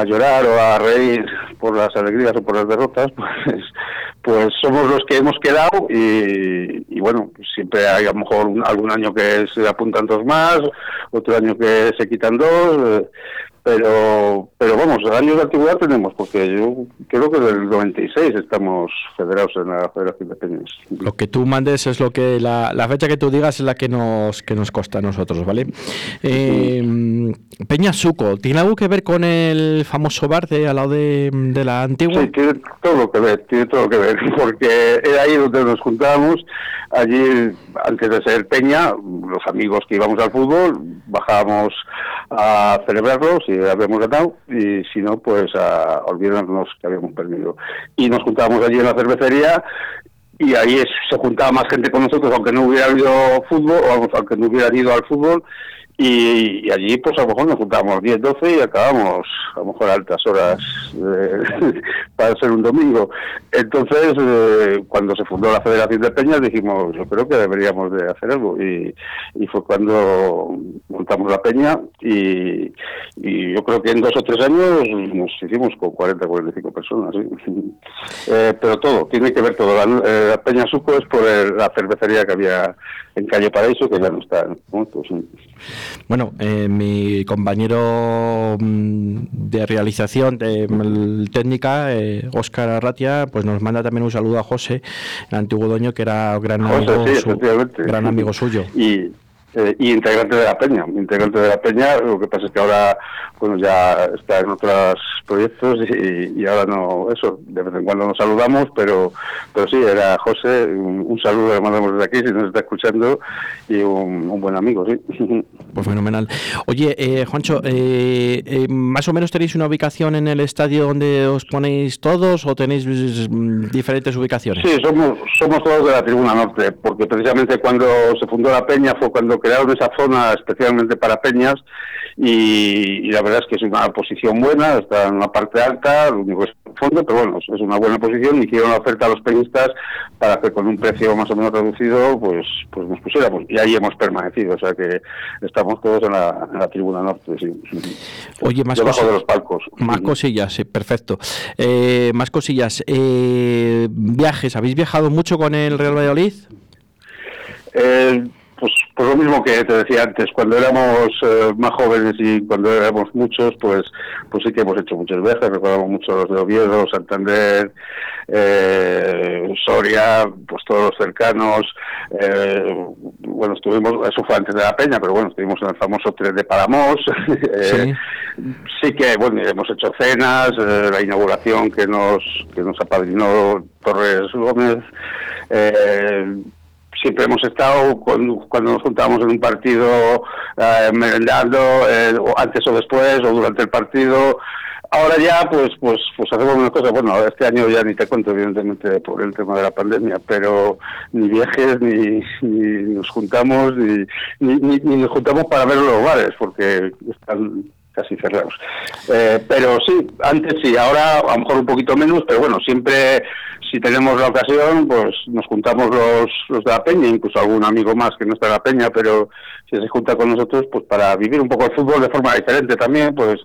a llorar o a reír por las alegrías o por las derrotas, pues, pues somos los que hemos quedado y, y bueno, pues siempre hay a lo mejor un- algún año que se apuntan dos más, otro año que se quitan dos, eh, pero pero vamos, años de antigüedad tenemos, porque yo creo que del 96 estamos federados en la Federación de Peñas. Lo que tú mandes es lo que la, la fecha que tú digas es la que nos que nos consta a nosotros, ¿vale? Eh, Peña Suco, ¿tiene algo que ver con el famoso bar de al lado de, la antigua? Sí, tiene todo que ver, tiene todo que ver, porque era ahí donde nos juntábamos, allí antes de ser Peña, los amigos que íbamos al fútbol, bajábamos a celebrarlo si habíamos ganado y si no, pues a olvidarnos que habíamos perdido. Y nos juntábamos allí en la cervecería y ahí es- se juntaba más gente con nosotros, aunque no hubiera habido fútbol, o aunque no hubieran ido al fútbol, y, allí pues a lo mejor nos juntábamos 10, 12 y acabamos a lo mejor a altas horas eh, para ser un domingo. Entonces, eh, cuando se fundó la Federación de Peñas dijimos, yo creo que deberíamos de hacer algo, y, y fue cuando montamos la Peña, y, yo creo que en dos o tres años nos hicimos con 40, 45 personas, ¿sí? Eh, pero todo, tiene que ver todo. La, eh, la Peña Suco es por el- la cervecería que había en Calle Paraíso, que ya no está. Pues. Bueno, eh, mi compañero mm, de realización, de mm, técnica, Óscar Arratia, pues nos manda también un saludo a José, el antiguo dueño, que era gran José, amigo, sí, su- efectivamente. gran amigo suyo. Y, eh, y integrante de la Peña, integrante de la Peña, lo que pasa es que ahora bueno ya está en otros proyectos y, y ahora no, eso, de vez en cuando nos saludamos, pero pero sí, era José, un, un saludo le mandamos desde aquí si nos está escuchando y un, un buen amigo, sí. Pues fenomenal. Oye, eh, Juancho, eh, eh, ¿más o menos tenéis una ubicación en el estadio donde os ponéis todos o tenéis mm, diferentes ubicaciones? Sí, somos, todos de la Tribuna Norte, porque precisamente cuando se fundó la Peña fue cuando crearon esa zona especialmente para peñas y, y la verdad es que es una posición buena, está en una parte alta, lo único es fondo, pero bueno, es una buena posición. Hicieron la oferta a los peñistas para que con un precio más o menos reducido pues pues nos pusiéramos y ahí hemos permanecido, o sea que estamos todos en la, en la Tribuna Norte, sí. Oye, más Debajo de los palcos. Más cosillas, sí, perfecto. Eh, más cosillas. Eh, viajes, ¿habéis viajado mucho con el Real Valladolid? Eh, pues, pues lo mismo que te decía antes, cuando éramos eh, más jóvenes y cuando éramos muchos, pues pues sí que hemos hecho muchos viajes, recordamos mucho los de Oviedo, Santander, eh, Soria, pues todos los cercanos, eh, bueno, estuvimos, eso fue antes de la Peña, pero bueno, estuvimos en el famoso tren de Palamos, eh, sí que, bueno, hemos hecho cenas, eh, la inauguración que nos, que nos apadrinó Torres Gómez, eh, siempre hemos estado cuando, cuando nos juntábamos en un partido eh, merendando eh, o antes o después o durante el partido. Ahora ya pues pues pues hacemos una cosa bueno este año ya ni te cuento evidentemente por el tema de la pandemia pero ni viajes ni, ni nos juntamos ni, ni, ni- nos juntamos para ver los bares porque están casi cerrados. Eh, pero sí antes sí ahora a lo mejor un poquito menos pero bueno siempre si tenemos la ocasión, pues nos juntamos los, los de la peña, incluso algún amigo más que no está en la peña, pero si se junta con nosotros, pues para vivir un poco el fútbol de forma diferente también, pues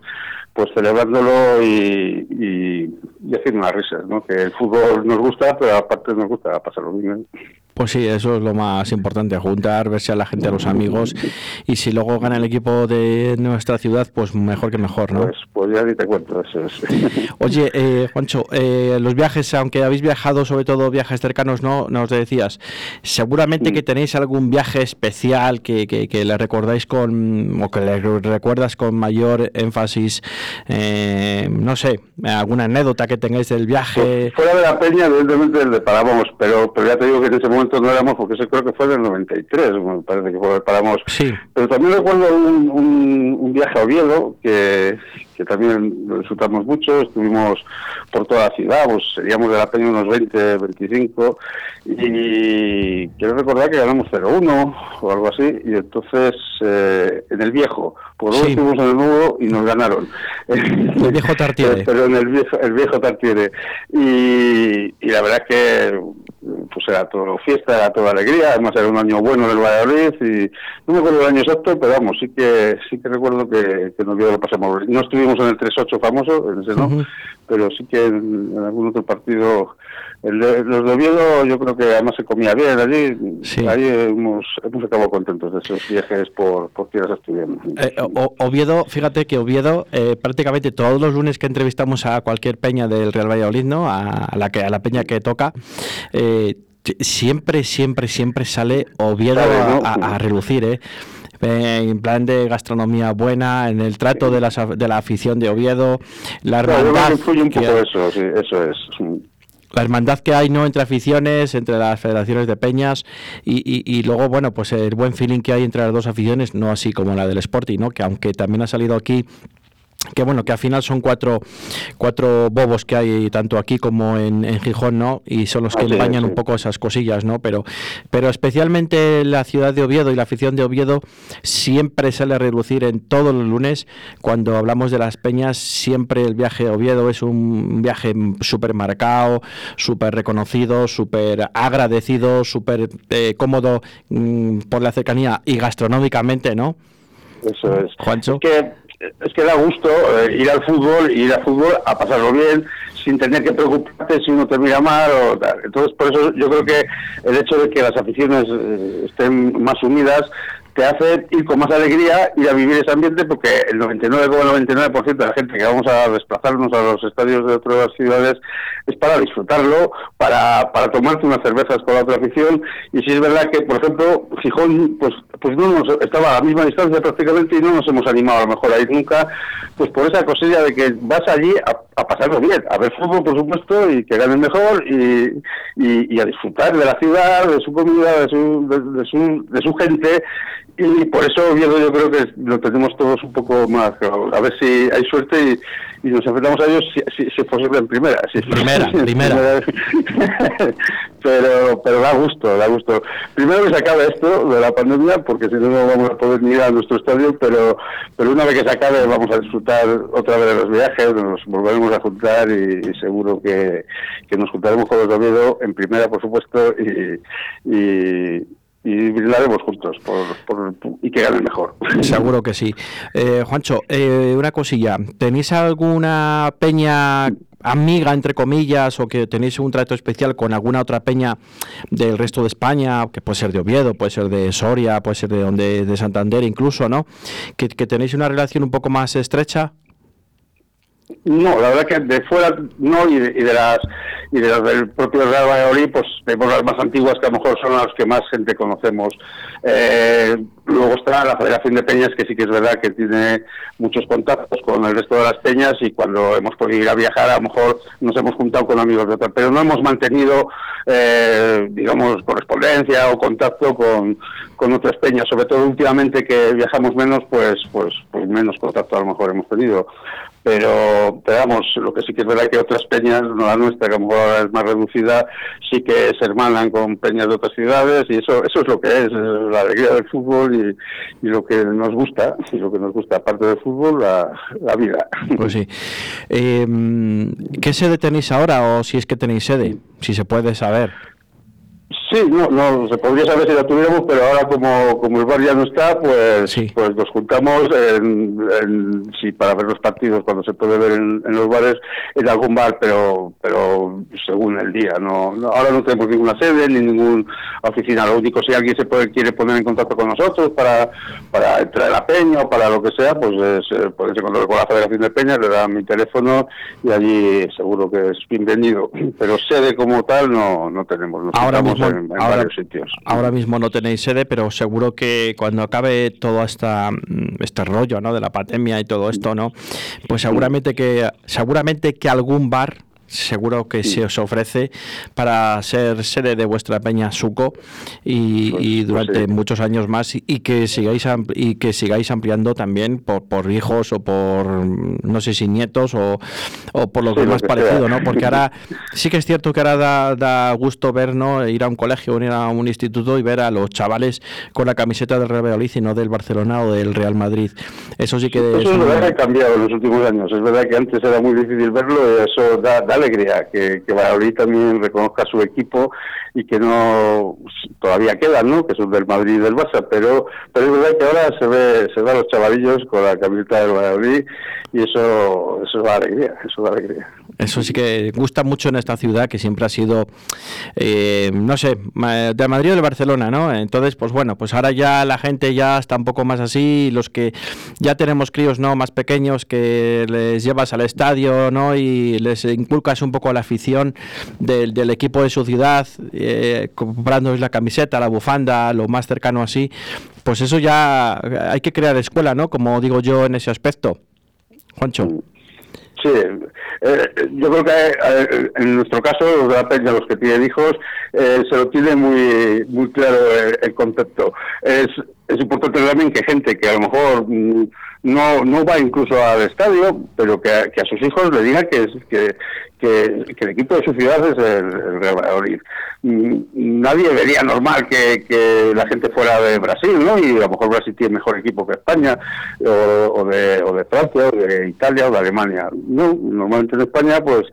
pues celebrándolo y, y, y haciendo unas risas, ¿no? Que el fútbol nos gusta, pero aparte nos gusta pasarlo bien. ¿eh? Pues sí, eso es lo más importante, juntar, verse a la gente, a los amigos. Y si luego gana el equipo de nuestra ciudad, pues mejor que mejor, ¿no? Pues, pues ya ni te cuento, eso es. Oye, eh, Juancho, eh, los viajes, aunque habéis viajado, sobre todo viajes cercanos, ¿no? Nos decías, seguramente que tenéis algún viaje especial que, que, que le recordáis con, o que le recuerdas con mayor énfasis, eh, no sé, alguna anécdota que tengáis del viaje. Fuera de la peña, evidentemente el de Paramos, pero, pero ya te digo que en ese momento no éramos, porque ese creo que fue en el 93, me parece que fue Paramos. Sí. Pero también recuerdo un, un, un viaje a Oviedo, que, que también lo disfrutamos mucho, estuvimos por toda la ciudad, pues seríamos de la peña unos 20, 25, y quiero recordar que ganamos 0-1 o algo así, y entonces eh, en el viejo, por luego Sí. estuvimos en el nuevo y nos ganaron. El viejo Tartiere. Pero en el viejo, el viejo Tartiere. Y, y la verdad es que pues era todo fiesta, era toda alegría, además era un año bueno del Valladolid y no me acuerdo el año exacto, pero vamos, sí que sí que recuerdo que, que nos lo pasamos. No estuvimos en el 3-8 famoso, en ese no, pero sí que en, en algún otro partido, el de- los de Oviedo yo creo que además se comía bien allí, Sí. ahí hemos, hemos acabado contentos de esos viajes por, por tierras asturianas. Eh, Oviedo, fíjate que Oviedo, eh, prácticamente todos los lunes que entrevistamos a cualquier peña del Real Valladolid, ¿no? A, a la que a la peña que toca, eh, siempre, siempre, siempre sale Oviedo a, ¿no? a- a relucir, ¿eh? Eh, En plan de gastronomía buena, en el trato de, las af- de la afición de Oviedo, la Claro, yo creo hermandad, que influye un que- poco eso, sí, eso es. La hermandad que hay no entre aficiones, entre las federaciones de peñas y, luego, bueno, pues el buen feeling que hay entre las dos aficiones, no así como la del Sporting, ¿no? Que aunque también ha salido aquí que bueno, que al final son cuatro, cuatro bobos que hay tanto aquí como en, en Gijón, ¿no? Y son los que Así es, empañan sí. un poco esas cosillas, ¿no? Pero, pero especialmente la ciudad de Oviedo y la afición de Oviedo siempre sale a relucir en todos los lunes. Cuando hablamos de las peñas, siempre el viaje a Oviedo es un viaje súper marcado, súper reconocido, súper agradecido, súper eh, cómodo mm, por la cercanía y gastronómicamente, ¿no? Eso es. Juancho. Es que, es que da gusto eh, ir al fútbol, ir al fútbol a pasarlo bien, sin tener que preocuparte si uno te mira mal o tal. Entonces, por eso yo creo que el hecho de que las aficiones eh, estén más unidas te hace ir con más alegría, ir a vivir ese ambiente, porque el 99,99% de la gente que vamos a desplazarnos a los estadios de otras ciudades es para disfrutarlo, para, para tomarte unas cervezas con la otra afición, y si es verdad que, por ejemplo, Gijón, pues, pues no nos, estaba a la misma distancia prácticamente y no nos hemos animado a lo mejor a ir nunca, pues por esa cosilla de que vas allí a, a pasarlo bien, a ver fútbol, por supuesto, y que ganen mejor, y, y, y a disfrutar de la ciudad, de su comida, de su, de, de su, de su gente, y por eso Oviedo yo creo que lo tenemos todos un poco más a ver si hay suerte y, y nos enfrentamos a ellos si, si, si es posible en primera si Primera, primera. pero pero da gusto da gusto. Primero que se acabe esto de la pandemia porque si no no vamos a poder ni ir a nuestro estadio pero pero una vez que se acabe vamos a disfrutar otra vez de los viajes nos volveremos a juntar y, y seguro que, que nos juntaremos con los de Oviedo en primera por supuesto y, y y brindaremos juntos por, y que gane mejor. Seguro que sí. Eh, Juancho, eh, una cosilla. ¿Tenéis alguna peña amiga, entre comillas, o que tenéis un trato especial con alguna otra peña del resto de España, que puede ser de Oviedo, puede ser de Soria, puede ser de donde de Santander incluso, ¿no? Que tenéis una relación un poco más estrecha. No, la verdad que de fuera no y de, y de las y de las del propio Real Valladolid, pues tenemos las más antiguas que a lo mejor son las que más gente conocemos. Eh, luego está la Federación de Peñas que sí que es verdad que tiene muchos contactos con el resto de las peñas y cuando hemos podido ir a viajar a lo mejor nos hemos juntado con amigos de otras, pero no hemos mantenido eh, digamos correspondencia o contacto con, con otras peñas, sobre todo últimamente que viajamos menos, pues pues pues menos contacto a lo mejor hemos tenido pero, pero vamos, lo que sí que es verdad que otras peñas, no la nuestra, que a lo mejor ahora es más reducida, sí que se hermanan con peñas de otras ciudades y eso eso es lo que es, la alegría del fútbol y, y lo que nos gusta, y lo que nos gusta, aparte del fútbol, la, la vida. Pues sí. Eh, ¿Qué sede tenéis ahora o si es que tenéis sede? Si se puede saber. Sí, no, no, se podría saber si la tuviéramos, pero ahora como, como el bar ya no está, pues, Sí. pues nos juntamos en, en- sí, para ver los partidos cuando se puede ver en, en los bares, en algún bar, pero pero según el día. No, no- ahora no tenemos ninguna sede ni ninguna oficina. Lo único, si alguien se puede, quiere poner en contacto con nosotros para, para entrar a la peña o para lo que sea, pues es, eh, ponerse en contacto con la Federación de Peñas, le dan mi teléfono y allí seguro que es bienvenido. Pero sede como tal no, no tenemos. Nos Ahora mismo, en, en ahora, varios sitios. ahora mismo no tenéis sede, pero seguro que cuando acabe todo esta, mm, este rollo ¿no? de la pandemia y todo esto, ¿no? Pues seguramente que seguramente que algún bar seguro que se os ofrece para ser sede de vuestra peña Suco y, Pues- y pues durante sí. muchos años más y, y que sigáis y que sigáis ampliando también por, por hijos o por no sé si nietos o, o por lo Sí, que lo más que parecido, sea. ¿no? Porque ahora sí que es cierto que ahora da, da gusto ver, ¿no? Ir a un colegio, ir a un instituto y ver a los chavales con la camiseta del Real Valladolid y no del Barcelona o del Real Madrid. Eso sí que Eso es verdad que ha cambiado en los últimos años. Es verdad que antes era muy difícil verlo y eso da, da alegría que, que Valladolid también reconozca su equipo y que no todavía quedan, ¿no? Que son del Madrid y del Barça, pero pero es verdad que ahora se ve se ve a los chavalillos con la camiseta del Valladolid y eso eso da alegría, eso da alegría. Eso sí que gusta mucho en esta ciudad que siempre ha sido, eh, no sé, de Madrid o de Barcelona, ¿no? Entonces, pues bueno, pues ahora ya la gente ya está un poco más así, los que ya tenemos críos, ¿no? Más pequeños que les llevas al estadio, ¿no? Y les inculcas un poco la afición del, del equipo de su ciudad, eh, comprándoles la camiseta, la bufanda, lo más cercano así. Pues eso ya hay que crear escuela, ¿no? Como digo yo en ese aspecto. Juancho. Sí, eh, yo creo que eh, en nuestro caso, los de la peña, los que tienen hijos, eh, se lo tiene muy muy claro el, el concepto. Es, es importante también que gente que a lo mejor mm, no, no va incluso al estadio, pero que, que a sus hijos le diga que, que, que, que el equipo de su ciudad es el, el Real Valladolid. Mm, Nadie vería normal que, que la gente fuera de Brasil, ¿no? Y a lo mejor Brasil tiene mejor equipo que España, o, o de, o de Francia, o de Italia, o de Alemania. No, normalmente en España, pues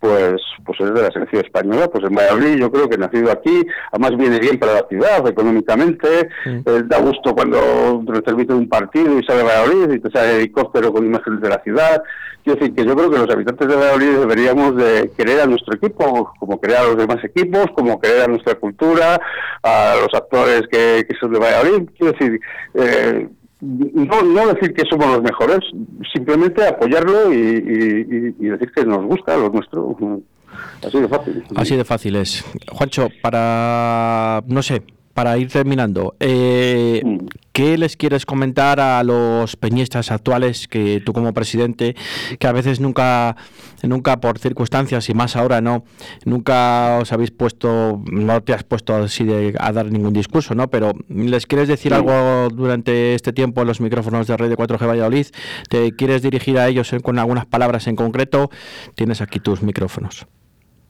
pues pues es de la selección española, pues en Valladolid yo creo que nacido aquí, además viene bien para la ciudad económicamente, eh, da gusto cuando te transmite un partido y sale Valladolid y te sale helicóptero con imágenes de la ciudad. Quiero decir que yo creo que los habitantes de Valladolid deberíamos de querer a nuestro equipo, como querer a los demás equipos, como querer a nuestra cultura, a los actores que, que son de Valladolid. Quiero decir, eh, no, no decir que somos los mejores, simplemente apoyarlo y, y- y- decir que nos gusta lo nuestro. Así de fácil. Así de fácil es. Juancho, para, no sé, para ir terminando, eh, ¿qué les quieres comentar a los peñistas actuales que tú como presidente, que a veces nunca, nunca por circunstancias y más ahora no, nunca os habéis puesto, no te has puesto así de, a dar ningún discurso, ¿no? Pero les quieres decir algo durante este tiempo en los micrófonos de Red de 4G Valladolid, te quieres dirigir a ellos con algunas palabras en concreto, tienes aquí tus micrófonos.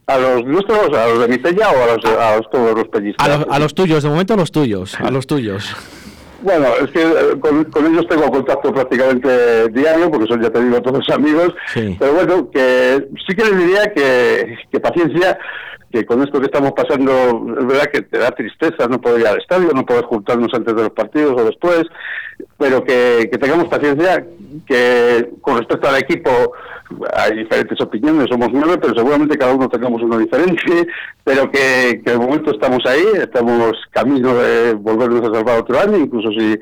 ¿A los nuestros, a los de Mitella o a los, a los- todos los pellistas? A los, a los tuyos, de momento los tuyos, a los tuyos. Bueno, es que eh, con, con ellos tengo contacto prácticamente diario, porque son, ya te digo, todos amigos. Sí. Pero bueno, que sí que les diría que, que paciencia, que con esto que estamos pasando, es verdad que te da tristeza no poder ir al estadio, no poder juntarnos antes de los partidos o después, pero que, que tengamos paciencia, que con respecto al equipo hay diferentes opiniones, somos nueve, pero seguramente cada uno tengamos uno diferente, pero que, que de momento estamos ahí, estamos camino de volvernos a salvar otro año, incluso si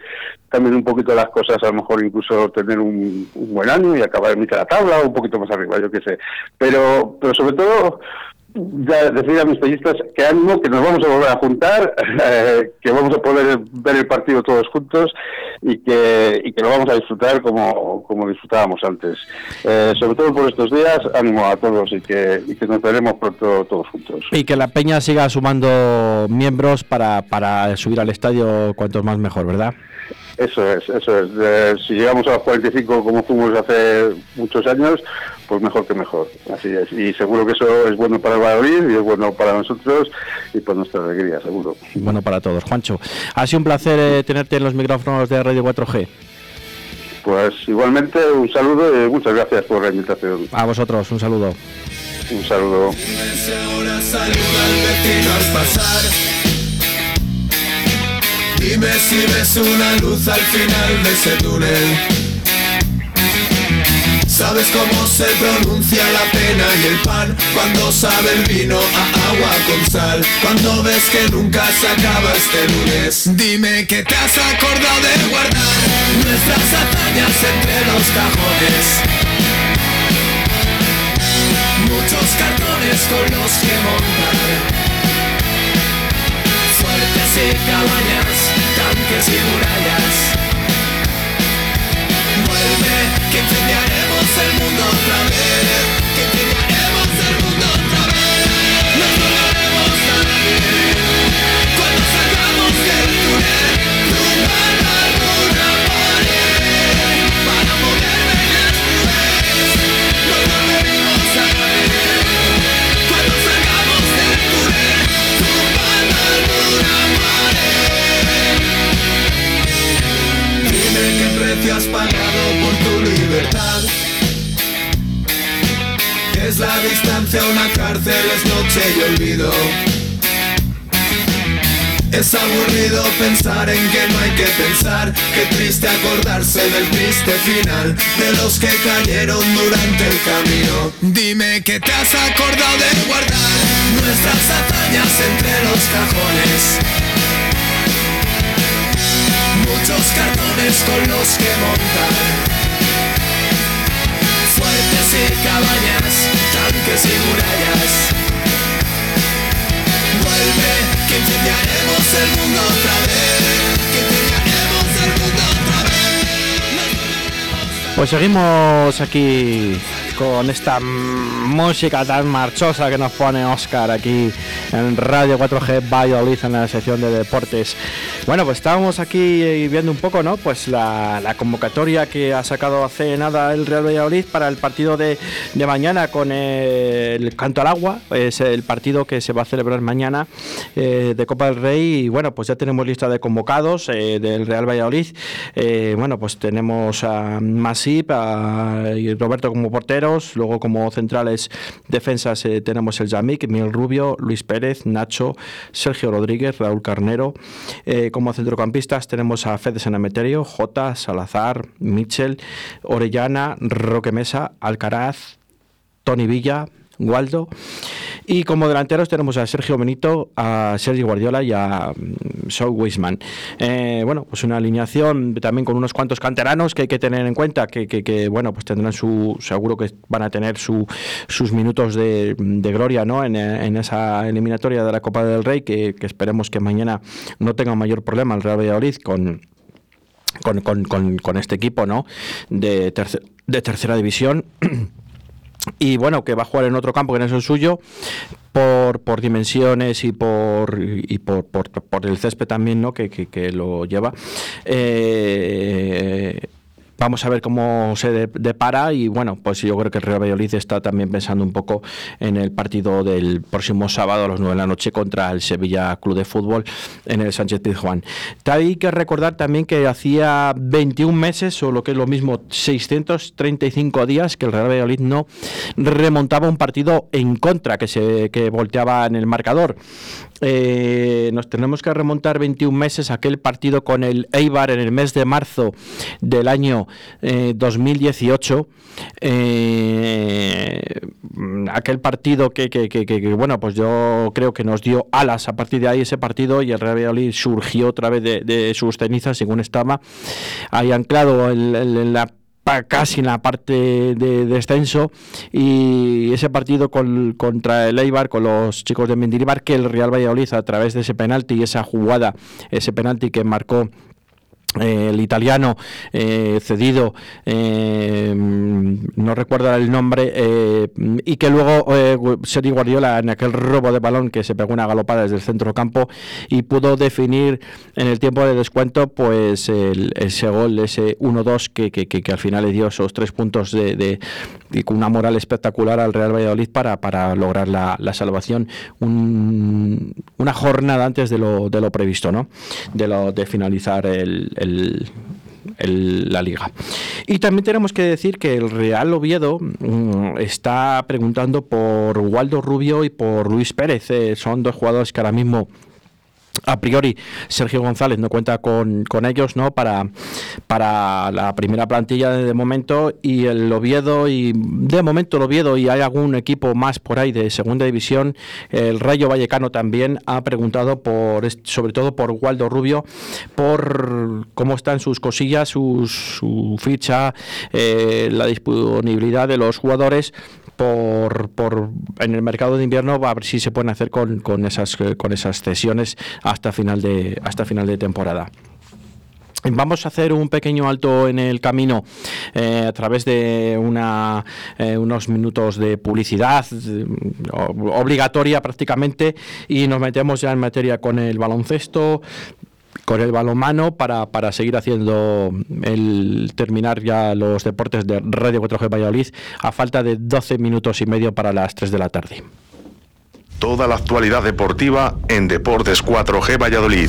cambian un poquito las cosas, a lo mejor incluso tener un, un buen año y acabar en mitad de la tabla o un poquito más arriba, yo qué sé. Pero, pero sobre todo, ya decir a mis pellistas que ánimo, que nos vamos a volver a juntar, eh, que vamos a poder ver el partido todos juntos y que, y que lo vamos a disfrutar como, como disfrutábamos antes. Eh, sobre todo por estos días, ánimo a todos y que, y que nos veremos pronto todos juntos. Y que la peña siga sumando miembros para, para subir al estadio cuantos más mejor, ¿verdad? Eso es, eso es. Eh, si llegamos a los 45 como fuimos hace muchos años, pues mejor que mejor. Así es. Y seguro que eso es bueno para el Valladolid y es bueno para nosotros y por nuestra alegría, seguro. Bueno para todos. Juancho, ha sido un placer eh, tenerte en los micrófonos de Radio 4G. Pues igualmente un saludo y muchas gracias por la invitación. A vosotros, un saludo. Un saludo. Dime si ves una luz al final de ese túnel. ¿Sabes cómo se pronuncia la pena y el pan? Cuando sabe el vino a agua con sal Cuando ves que nunca se acaba este lunes Dime que te has acordado de guardar Nuestras hazañas entre los cajones Muchos cartones con los que montar y cabañas, tanques y murallas. Vuelve, que incendiaremos el mundo otra vez Que incendiaremos el mundo otra vez. Nos volveremos a vivir Cuando salgamos del túnel precio has pagado por tu libertad. Es la distancia a una cárcel, es noche y olvido. Es aburrido pensar en que no hay que pensar Qué triste acordarse del triste final De los que cayeron durante el camino Dime que te has acordado de guardar Nuestras hazañas entre los cajones Muchos cartones con los que montar. Fuertes y cabañas, tanques y murallas. Vuelve, que incendiaremos el mundo otra vez Que incendiaremos el mundo otra vez. Pues seguimos aquí con esta música tan marchosa que nos pone Oscar aquí en Radio 4G Valladolid en la sección de deportes. Bueno, pues estábamos aquí eh, viendo un poco, ¿no? Pues la, convocatoria que ha sacado hace nada el Real Valladolid para el partido de, de mañana con el Canto al Agua. Es el partido que se va a celebrar mañana eh, de Copa del Rey. Y bueno, pues ya tenemos lista de convocados eh, del Real Valladolid. Bueno, pues tenemos a Masip a, Roberto como porteros. Luego como centrales defensas tenemos el Yamik, Miguel Rubio, Luis Pérez, Nacho, Sergio Rodríguez, Raúl Carnero. Eh, como centrocampistas tenemos a Fede Sanemeterio, Jota, Salazar, Mitchell, Orellana, Roque Mesa, Alcaraz, Tony Villa, Waldo. Y como delanteros tenemos a Sergio Benito, a Sergio Guardiola y a mm, Saul Weisman. Eh, bueno, pues una alineación también con unos cuantos canteranos que hay que tener en cuenta, que, que- bueno, pues tendrán su, seguro que van a tener su, sus minutos de, de gloria ¿no? en, esa eliminatoria de la Copa del Rey, que, esperemos que mañana no tenga mayor problema el Real Valladolid con con, con- con- con este equipo ¿no? de, terce- de tercera división. Y bueno, que va a jugar en otro campo que no es el suyo, por, por dimensiones y por y por, por, por el césped también, ¿no? Que, que- que lo lleva. Eh, Vamos a ver cómo se de- depara y bueno, pues yo creo que el Real Valladolid está también pensando un poco en el partido del próximo sábado a las 9 de la noche contra el Sevilla Club de Fútbol en el Sánchez Pizjuán. Hay que recordar también que hacía 21 meses o lo que es lo mismo 635 días que el Real Valladolid no remontaba un partido en contra que se que volteaba en el marcador. Eh, nos tenemos que remontar 21 meses aquel partido con el Eibar en el mes de marzo del año eh, 2018. Eh, aquel partido que, bueno, pues yo creo que nos dio alas a partir de ahí ese partido y el Real Valladolid surgió otra vez de, sus cenizas según estaba ahí anclado en, la casi en la parte de descenso y ese partido con- contra el Eibar con los chicos de Mendilibar que el Real Valladolid a través de ese penalti y esa jugada ese penalti que marcó eh, el italiano eh, cedido, eh, no recuerdo el nombre, eh, y que luego eh, Sergio Guardiola en aquel robo de balón que se pegó una galopada desde el centro campo y pudo definir en el tiempo de descuento pues el, ese gol, ese 1-2 que, que, que- al final le dio esos tres puntos de, de- con una moral espectacular al Real Valladolid para, para lograr la, la salvación un- una jornada antes de lo, de lo previsto, ¿no? De, lo, de finalizar el- el- el- la liga. Y también tenemos que decir que el Real Oviedo mm, está preguntando por Waldo Rubio y por Luis Pérez. Eh, son dos jugadores que ahora mismo a priori Sergio González no cuenta con, con ellos no para, para la primera plantilla de, momento y el Oviedo y de momento el Oviedo y hay algún equipo más por ahí de segunda división el Rayo Vallecano también ha preguntado por sobre todo por Waldo Rubio por cómo están sus cosillas sus- su ficha eh, la disponibilidad de los jugadores por, por en el mercado de invierno va a ver si se pueden hacer con, con esas eh, con esas cesiones hasta final de hasta final de temporada. Vamos a hacer un pequeño alto en el camino eh, a través de una, eh, unos minutos de publicidad o- obligatoria prácticamente y nos metemos ya en materia con el baloncesto, con el balonmano para, para seguir haciendo el terminar ya los deportes de Radio 4G Valladolid a falta de 12 minutos y medio para las 3 de la tarde. Toda la actualidad deportiva en Deportes 4G Valladolid.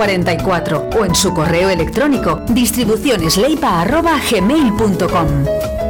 672-6590-44 o en su correo electrónico distribucionesleipa.gmail.com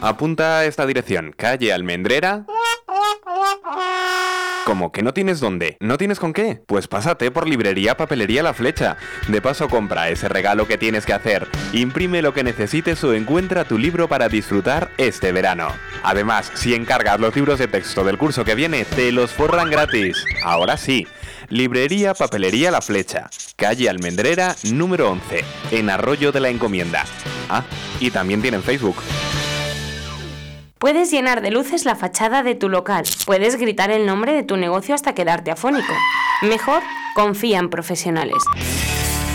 Apunta a esta dirección, calle Almendrera. ¿Cómo que no tienes dónde? ¿No tienes con qué? Pues pásate por librería Papelería La Flecha. De paso compra ese regalo que tienes que hacer. Imprime lo que necesites o encuentra tu libro para disfrutar este verano. Además, si encargas los libros de texto del curso que viene, te los forran gratis. Ahora sí. Librería Papelería La Flecha, calle Almendrera número 11, en Arroyo de la Encomienda. Ah, y también tienen Facebook. Puedes llenar de luces la fachada de tu local. Puedes gritar el nombre de tu negocio hasta quedarte afónico. Mejor, confía en profesionales.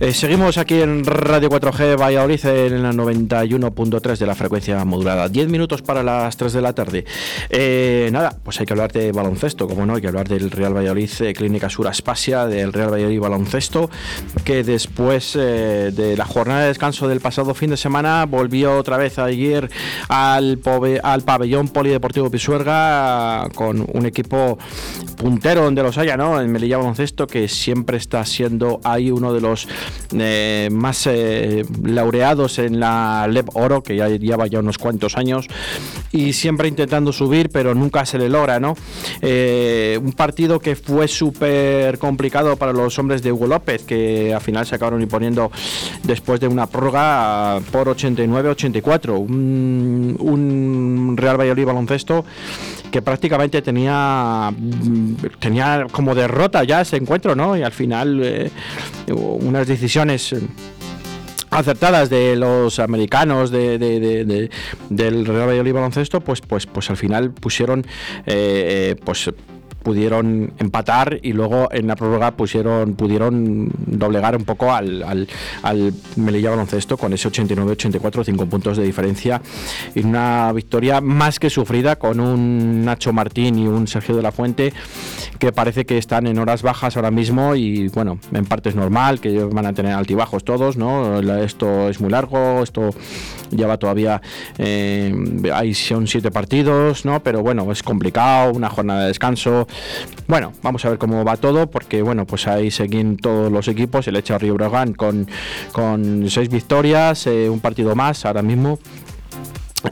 Eh, seguimos aquí en Radio 4G Valladolid en la 91.3 de la frecuencia modulada. 10 minutos para las 3 de la tarde. Eh, nada, pues hay que hablar de baloncesto, como no, hay que hablar del Real Valladolid eh, Clínica Sur Aspasia, del Real Valladolid Baloncesto, que después de la jornada de descanso del pasado fin de semana volvió otra vez ayer al, al pabellón polideportivo Pisuerga con un equipo puntero donde los haya, ¿no? En Melilla Baloncesto, que siempre está siendo ahí uno de los eh, más eh, laureados en la LEP Oro, que ya lleva ya unos cuantos años, y siempre intentando subir, pero nunca se le logra, ¿no? Eh, un partido que fue súper complicado para los hombres de Hugo López, que al final se acabaron imponiendo después de una prórroga por 89-84. Un, un Real Valladolid baloncesto que prácticamente tenía mm, tenía como derrota ya ese encuentro, ¿no? Y al final eh, unas decisiones eh, acertadas de los americanos de, de- de- de- del Real baloncesto, pues pues pues al final pusieron eh, eh, pues pudieron empatar y luego en la prórroga pusieron pudieron doblegar un poco al, al, al Melilla baloncesto con ese 89-84 cinco puntos de diferencia y una victoria más que sufrida con un Nacho Martín y un Sergio de la Fuente que parece que están en horas bajas ahora mismo y bueno en parte es normal que van a tener altibajos todos no esto es muy largo esto lleva todavía eh, hay son siete partidos no pero bueno es complicado una jornada de descanso bueno vamos a ver cómo va todo porque bueno pues ahí siguen todos los equipos el Echa Río Brogan con con seis victorias eh, un partido más ahora mismo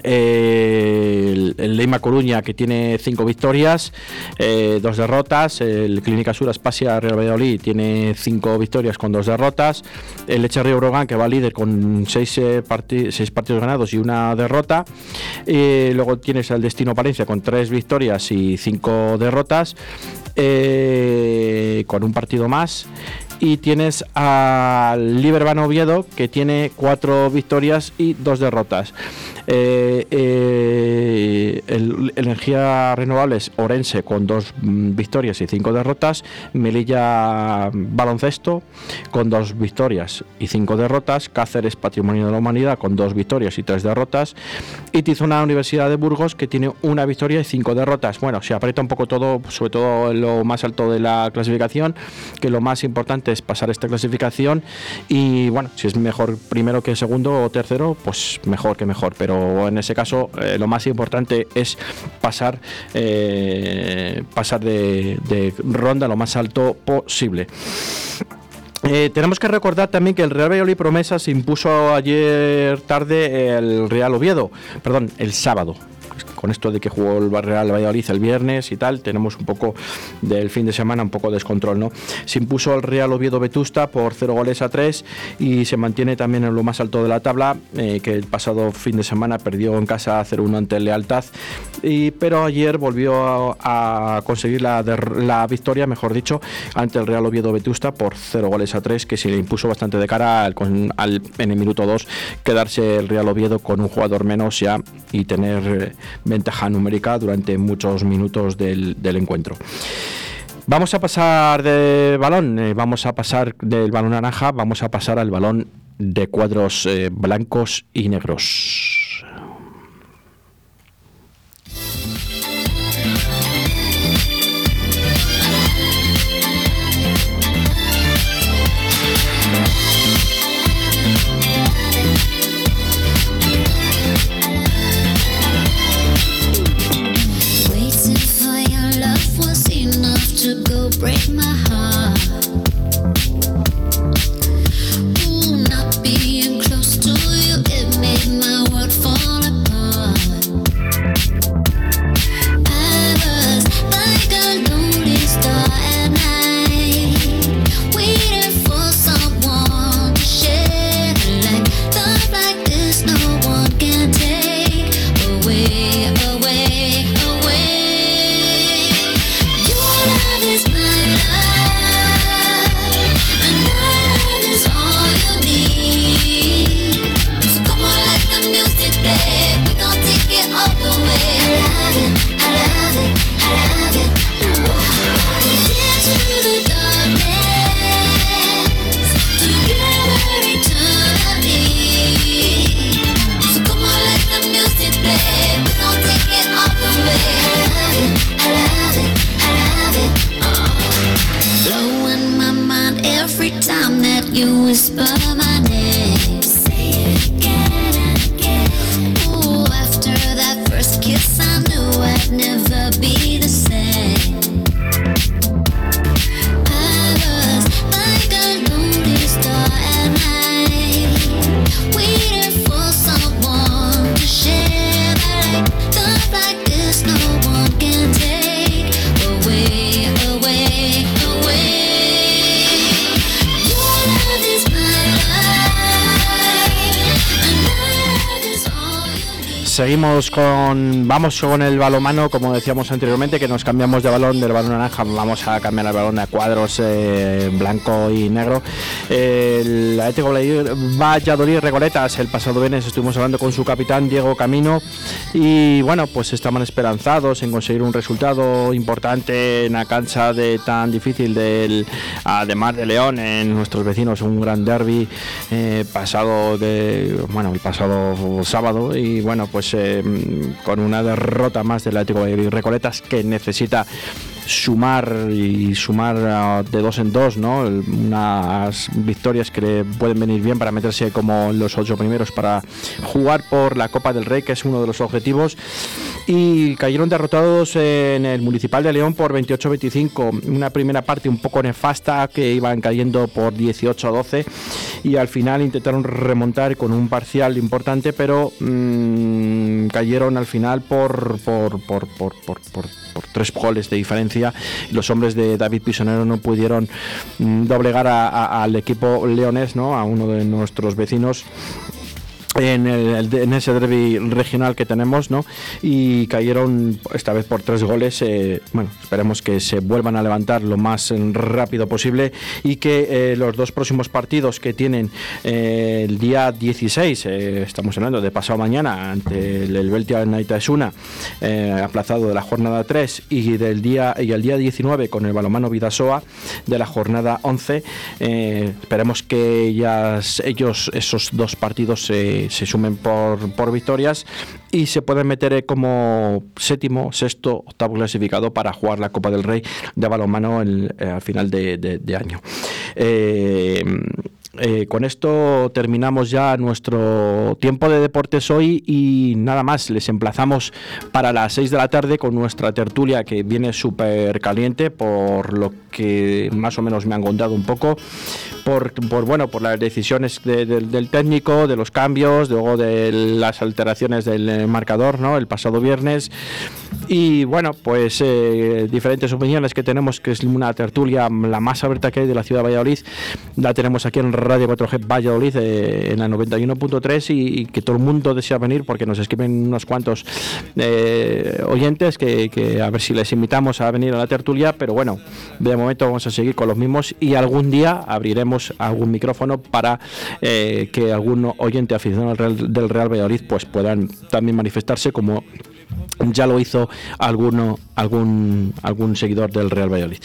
el, el Leima Coruña que tiene cinco victorias, eh, dos derrotas. El Clínica Sur Aspasia Real Valladolid tiene cinco victorias con dos derrotas. El Leche Río Brogan que va líder con seis, eh, seis partidos ganados y una derrota. Eh, luego tienes al Destino Palencia con tres victorias y cinco derrotas. con un partido más y tienes al Liberban Oviedo que tiene cuatro victorias y dos derrotas. Eh, eh, el, Energía Renovables Orense con dos mm, victorias y cinco derrotas. Melilla Baloncesto con dos victorias y cinco derrotas. Cáceres Patrimonio de la Humanidad con dos victorias y tres derrotas. Y Tizona Universidad de Burgos que tiene una victoria y cinco derrotas. Bueno, se aprieta un poco todo, sobre todo lo más alto de la clasificación, que lo más importante es pasar esta clasificación y bueno, si es mejor primero que segundo o tercero, pues mejor que mejor, pero en ese caso eh, lo más importante es pasar, eh, pasar de, ronda lo más alto posible. Eh, tenemos que recordar también que el Real Valladolid Promesa se impuso ayer tarde el Real Oviedo, perdón, el sábado. Con esto de que jugó el Real Valladolid el viernes y tal, tenemos un poco del fin de semana, un poco de descontrol, ¿no? Se impuso el Real Oviedo Vetusta por 0 goles a 3 y se mantiene también en lo más alto de la tabla, eh, que el pasado fin de semana perdió en casa 0-1 ante el Lealtad, y, pero ayer volvió a, conseguir la, la victoria, mejor dicho, ante el Real Oviedo Vetusta por 0 goles a 3, que se le impuso bastante de cara al, al- en el minuto 2 quedarse el Real Oviedo con un jugador menos ya y tener eh, ventaja numérica durante muchos minutos del, encuentro. Vamos a pasar de balón, eh, vamos a pasar del balón naranja, vamos a pasar al balón de cuadros eh, blancos y negros. Vamos con el balomano, como decíamos anteriormente, que nos cambiamos de balón del balón naranja, vamos a cambiar al balón a cuadros eh, blanco y negro. El Atlético Valladolid- Recoletas, el pasado viernes estuvimos hablando con su capitán Diego Camino. Y bueno, pues estaban esperanzados en conseguir un resultado importante en la cancha de tan difícil del además de León, en nuestros vecinos, un gran derby eh, pasado de bueno el pasado sábado. Y bueno pues eh, con una derrota más del Atlético Valladolid Recoletas que necesita sumar y sumar ah, de dos en dos, ¿no? Unas victorias que le pueden venir bien para meterse como los ocho primeros para jugar por la Copa del Rey, que es uno de los objetivos. Y cayeron derrotados en el Municipal de León por 28-25. Una primera parte un poco nefasta que iban cayendo por 18-12 y al final intentaron remontar con un parcial importante, pero mm, cayeron al final por, por, por, por, por, tres goles de diferencia. Los hombres de David Pisonero no pudieron mm, doblegar a- al equipo leonés, ¿no? a uno de nuestros vecinos en, el- en ese derby regional que tenemos, ¿no? Y cayeron esta vez por tres goles. eh, bueno, esperemos que se vuelvan a levantar lo más rápido posible y que eh, los dos próximos partidos que tienen eh, el día 16, eh, estamos hablando de pasado mañana, ante el, el Beltia Naitasuna, aplazado de la jornada 3 y del día y el día 19 con el balomano Vidasoa de la jornada 11. eh, esperemos que ellas, ellos esos dos partidos se, se sumen por, por victorias y se pueden meter eh, como séptimo, sexto, octavo clasificado para jugar la Copa del Rey de balonmano eh, al final de, de- de año. Eh, eh, con esto terminamos ya nuestro tiempo de deportes hoy y nada más, les emplazamos para las 6 de la tarde con nuestra tertulia que viene súper caliente por lo que más o menos me han contado un poco, por, por, bueno, por las decisiones de- del- del técnico, de los cambios, luego de las alteraciones del eh, marcador ¿no? el pasado viernes y bueno, pues eh, diferentes opiniones que tenemos, que es una tertulia la más abierta que hay de la ciudad de Valladolid, la tenemos aquí en Radio 4G Valladolid eh, en la 91.3 y, y que todo el mundo desea venir porque nos escriben unos cuantos eh, oyentes que, que a ver si les invitamos a venir a la tertulia, pero bueno, de momento vamos a seguir con los mismos y algún día abriremos algún micrófono para eh, que algún oyente aficionado del Real Valladolid pues puedan también manifestarse como ya lo hizo alguno, algún, algún seguidor del Real Valladolid.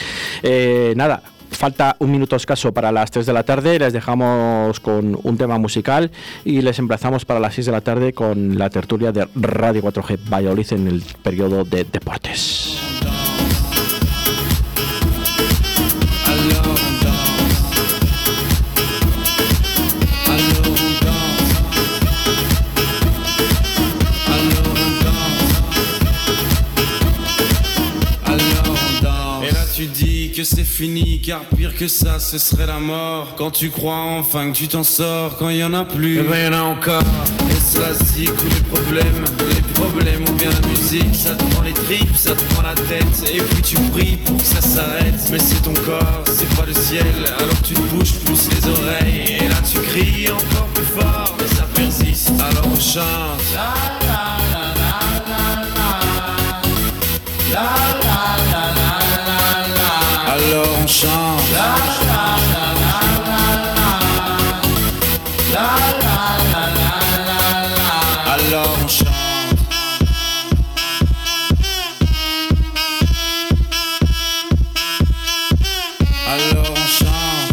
Nada. Falta un minuto escaso para las 3 de la tarde, les dejamos con un tema musical y les emplazamos para las 6 de la tarde con la tertulia de Radio 4G Valladolid en el periodo de deportes. Fini car pire que ça ce serait la mort. Quand tu crois enfin que tu t'en sors quand il y en a plus Eh ben y en a encore. Et cela c'est ou les problèmes Les problèmes ou bien la musique Ça te prend les tripes, ça te prend la tête. Et puis tu pries pour que ça s'arrête. Mais c'est ton corps, c'est pas le ciel. Alors tu te bouges plus les oreilles. Et là tu cries encore plus fort. Mais ça persiste. Alors on chante. Alors on chão.